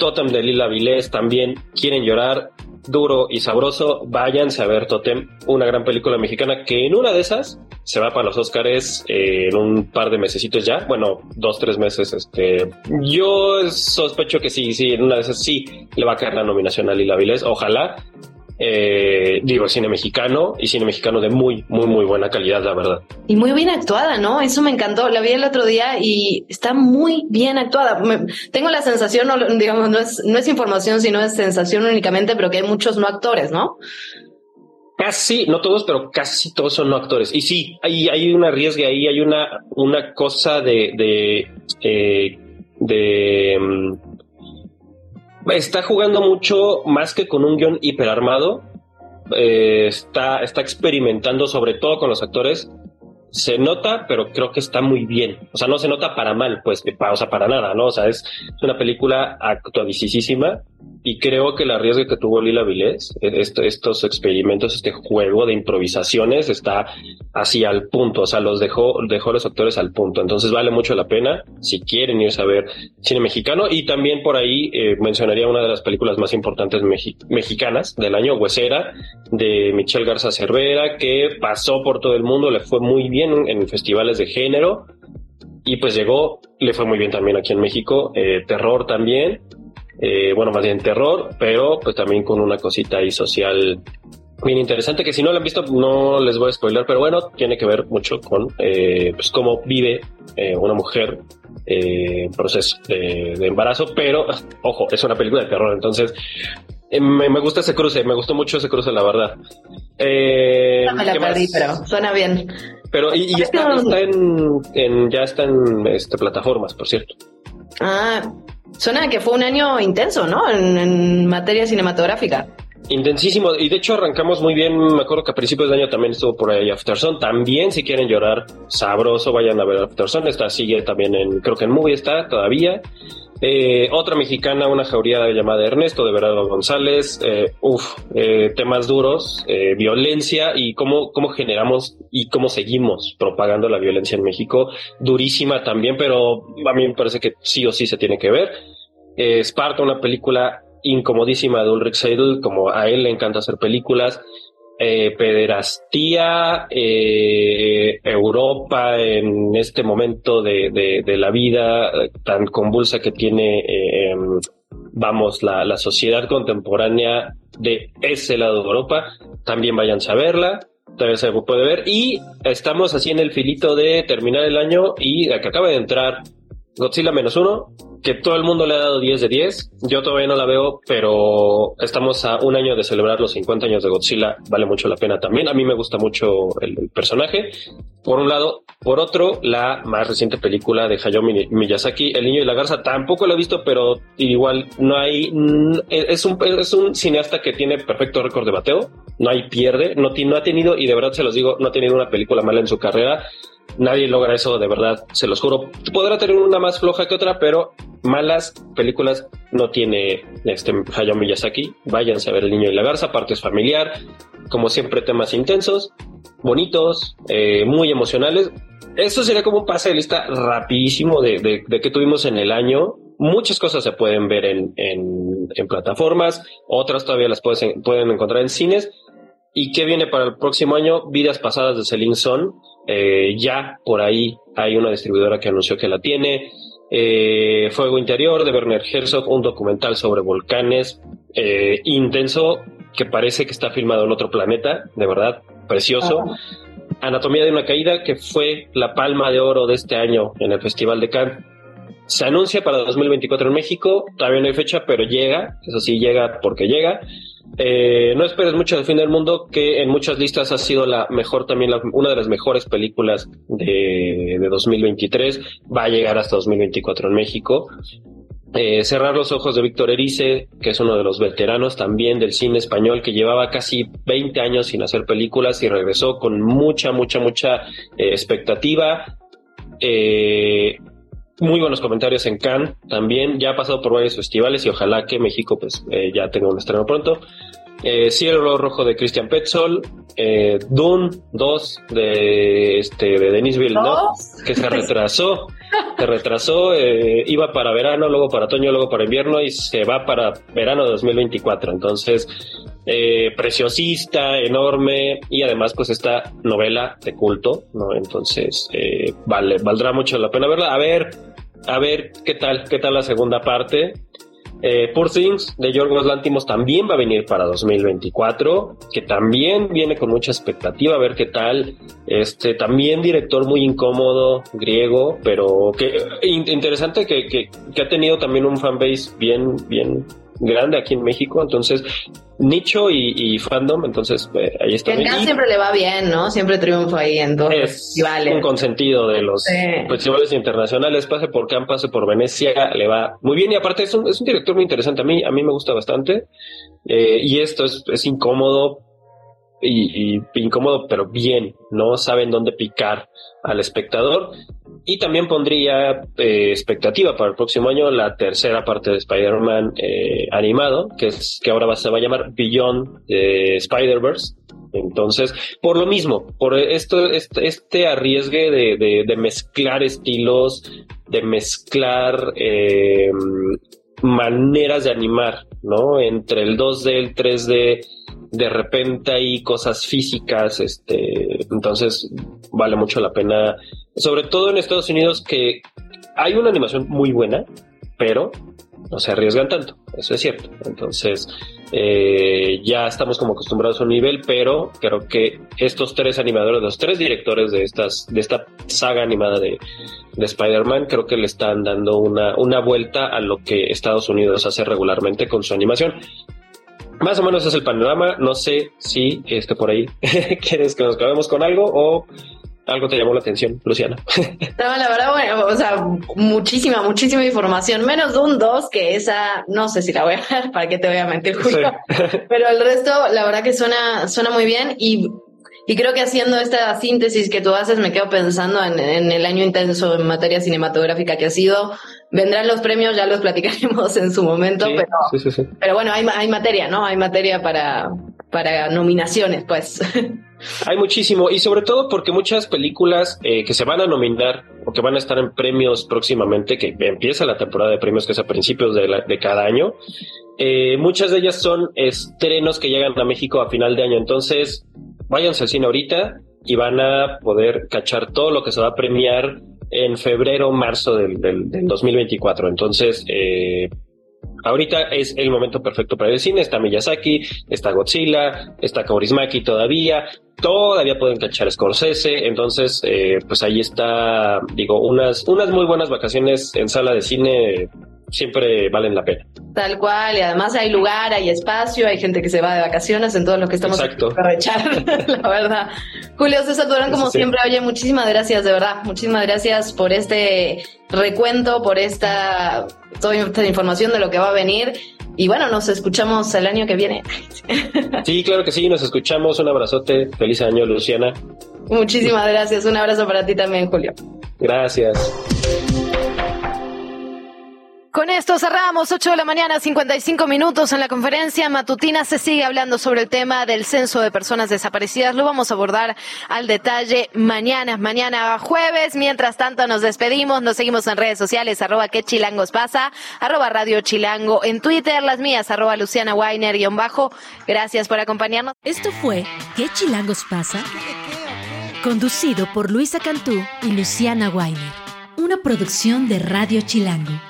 Totem de Lila Vilés también quieren llorar duro y sabroso. Váyanse a ver Totem, una gran película mexicana que en una de esas se va para los Óscares eh, en un par de mesecitos ya. Bueno, dos, tres meses. Este, yo sospecho que sí, sí, en una de esas sí le va a caer la nominación a Lila Vilés. Ojalá. Eh, digo, cine mexicano y cine mexicano de muy, muy, muy buena calidad, la verdad. Y muy bien actuada, ¿no? Eso me encantó. La vi el otro día y está muy bien actuada. Me- tengo la sensación, no, digamos, no es, no es información, sino es sensación únicamente, pero que hay muchos no actores, ¿no? Casi, no todos, pero casi todos son no actores. Y sí, hay, hay un arriesgue ahí, hay una, una cosa de, de, eh, de, mm, está jugando mucho más que con un guion hiperarmado. Eh, está, está experimentando sobre todo con los actores. Se nota, pero creo que está muy bien. O sea, no se nota para mal, pues, que o sea, para nada, ¿no? O sea, es, una película actuadicísima y creo que el arriesgue que tuvo Lila Vilés, eh, esto- estos experimentos, este juego de improvisaciones está así al punto, o sea, los dejó, dejó los actores al punto. Entonces vale mucho la pena si quieren irse a ver cine mexicano y también por ahí eh, mencionaría una de las películas más importantes mexi- mexicanas del año, Huesera, de Michelle Garza Cervera, que pasó por todo el mundo, le fue muy bien en festivales de género y pues llegó, le fue muy bien también aquí en México, eh, terror también, eh, bueno, más bien terror, pero pues también con una cosita ahí social bien interesante que si no la han visto no les voy a spoiler, pero bueno, tiene que ver mucho con eh, pues cómo vive eh, una mujer eh, en proceso de, de embarazo, pero ojo, es una película de terror, entonces eh, me, me gusta ese cruce, me gustó mucho ese cruce, la verdad. Eh, No me la perdí, pero suena bien. Pero y, y está, está en, en- ya está en este, plataformas, por cierto. Ah, suena que fue un año intenso, ¿no? En, en materia cinematográfica. Intensísimo, y de hecho arrancamos muy bien, me acuerdo que a principios de año también estuvo por ahí Afterson, también si quieren llorar sabroso vayan a ver Afterson, esta sigue también en, creo que en Movie está todavía. Eh, otra mexicana, una jauría llamada Ernesto de Verado González, eh, uf, eh, temas duros, eh, violencia y cómo, cómo generamos y cómo seguimos propagando la violencia en México, durísima también, pero a mí me parece que sí o sí se tiene que ver. Eh, Esparta, una película incomodísima de Ulrich Seidel, como a él le encanta hacer películas. Eh, pederastía, eh, Europa en este momento de, de- la vida eh, tan convulsa que tiene, em, vamos, la, la sociedad contemporánea de ese lado de Europa, también váyanse a verla. Todavía se puede ver. Y estamos así en el filito de terminar el año y que acaba de entrar Godzilla menos uno, que todo el mundo le ha dado 10 de 10. Yo todavía no la veo, pero estamos a un año de celebrar los 50 años de Godzilla. Vale mucho la pena también. A mí me gusta mucho el, personaje. Por un lado. Por otro, la más reciente película de Hayao Mi- Miyazaki, El niño y la garza. Tampoco la he visto, pero igual no hay... Es un, es un cineasta que tiene perfecto récord de bateo. No hay pierde. No, no ha tenido, y de verdad se los digo, no ha tenido una película mala en su carrera. Nadie logra eso, de verdad, se los juro. Podrá tener una más floja que otra, pero malas películas no tiene este Hayao Miyazaki. Váyanse a ver El Niño y la Garza, partes familiar, como siempre temas intensos, bonitos, eh, muy emocionales. Eso sería como un pase de lista rapidísimo de, de, que tuvimos en el año. Muchas cosas se pueden ver en, en, plataformas, otras todavía las puedes en- pueden encontrar en cines. ¿Y qué viene para el próximo año? Vidas pasadas de Celine Son. Eh, ya por ahí hay una distribuidora que anunció que la tiene. Eh, Fuego Interior de Werner Herzog, un documental sobre volcanes eh, intenso que parece que está filmado en otro planeta, de verdad, precioso. Anatomía de una caída, que fue la palma de oro de este año en el Festival de Cannes. Se anuncia para 2024 en México, todavía no hay fecha, pero llega, eso sí, llega porque llega. Eh, no esperes mucho del fin del mundo, que en muchas listas ha sido la mejor también, una de las mejores películas de, de 2023. Va a llegar hasta 2024 en México. Eh, Cerrar los ojos de Víctor Erice, que es uno de los veteranos también del cine español, que llevaba casi 20 años sin hacer películas y regresó con mucha, mucha, mucha eh, expectativa. Eh, muy buenos comentarios en Cannes también. Ya ha pasado por varios festivales y ojalá que México pues eh, ya tenga un estreno pronto. Eh, Cielo Rojo de Christian Petzold, eh, Dune 2 de, este, de Denis Villeneuve, que se retrasó, se retrasó, eh, iba para verano, luego para otoño, luego para invierno y se va para verano de 2024. Entonces, eh, preciosista, enorme y además pues esta novela de culto, ¿no? Entonces, eh, vale, valdrá mucho la pena verla. A ver, a ver qué tal, qué tal la segunda parte. Eh, Poor Things de Yorgos Lantimos también va a venir para 2024, que también viene con mucha expectativa a ver qué tal. Este también director muy incómodo, griego, pero que in- interesante que, que, que ha tenido también un fanbase bien, bien grande aquí en México. Entonces, nicho y, y fandom, entonces eh, ahí está. En Cannes siempre le va bien, ¿no? Siempre triunfa ahí en todos es festivales. un consentido de los Sí. festivales internacionales, pase por Cannes, pase por Venecia, le va muy bien y aparte es un, es un director muy interesante, a mí, a mí me gusta bastante Eh, y esto es, es incómodo y, y incómodo pero bien, no saben dónde picar al espectador y también pondría eh, expectativa para el próximo año la tercera parte de Spider-Man eh, animado, que es que ahora se va a llamar Beyond eh, Spider-Verse. Entonces, por lo mismo, por esto, este, arriesgue de, mezclar estilos, de mezclar maneras de animar, ¿no? Entre el 2D, el 3D, de repente hay cosas físicas, este, entonces vale mucho la pena, sobre todo en Estados Unidos que hay una animación muy buena, pero no se arriesgan tanto, eso es cierto. Entonces, eh, ya estamos como acostumbrados a un nivel, pero creo que estos tres animadores, los tres directores de estas, de esta saga animada de, de Spider-Man, creo que le están dando una, una vuelta a lo que Estados Unidos hace regularmente con su animación. Más o menos es el panorama. No sé si este por ahí quieres que nos acabemos con algo o algo te llamó la atención, Luciana. No, la verdad, bueno, o sea, muchísima, muchísima información. Menos de un 2, que esa, no sé si la voy a ver, para qué te voy a mentir, Julio. Pero el resto, la verdad que suena, suena muy bien y, y creo que haciendo esta síntesis que tú haces, me quedo pensando en, en el año intenso en materia cinematográfica que ha sido. Vendrán los premios, ya los platicaremos en su momento, Sí, pero, sí, pero bueno, hay, hay materia, ¿no? Hay materia para, para nominaciones, pues. Hay muchísimo y sobre todo porque muchas películas eh, que se van a nominar o que van a estar en premios próximamente, que empieza la temporada de premios que es a principios de, la- de cada año, eh, muchas de ellas son estrenos que llegan a México a final de año. Entonces, váyanse al cine ahorita y van a poder cachar todo lo que se va a premiar en febrero, marzo del, del, del 2024. Entonces, eh, Ahorita es el momento perfecto para ir al cine. Está Miyazaki, está Godzilla, está Kaurismäki todavía. Todavía pueden cachar Scorsese. Entonces, eh, pues ahí está, digo, unas, unas muy buenas vacaciones en sala de cine siempre valen la pena. Tal cual, y además hay lugar, hay espacio, hay gente que se va de vacaciones en todos los que estamos Exacto. aquí para echar, la verdad. Julio César Durán, como sí. siempre, oye, muchísimas gracias, de verdad, muchísimas gracias por este recuento, por esta, toda esta información de lo que va a venir. Y bueno, nos escuchamos el año que viene. Sí, claro que sí, nos escuchamos. Un abrazote. Feliz año, Luciana. Muchísimas gracias, un abrazo para ti también, Julio. Gracias. Con esto cerramos 8 de la mañana, 55 minutos en la conferencia matutina. Se sigue hablando sobre el tema del censo de personas desaparecidas. Lo vamos a abordar al detalle mañana, mañana jueves. Mientras tanto, nos despedimos. Nos seguimos en redes sociales, arroba que chilangos pasa, arroba radio chilango en Twitter, las mías, arroba Luciana Weiner guion bajo. Gracias por acompañarnos. Esto fue ¿Qué chilangos pasa? Conducido por Luisa Cantú y Luciana Weiner. Una producción de Radio Chilango.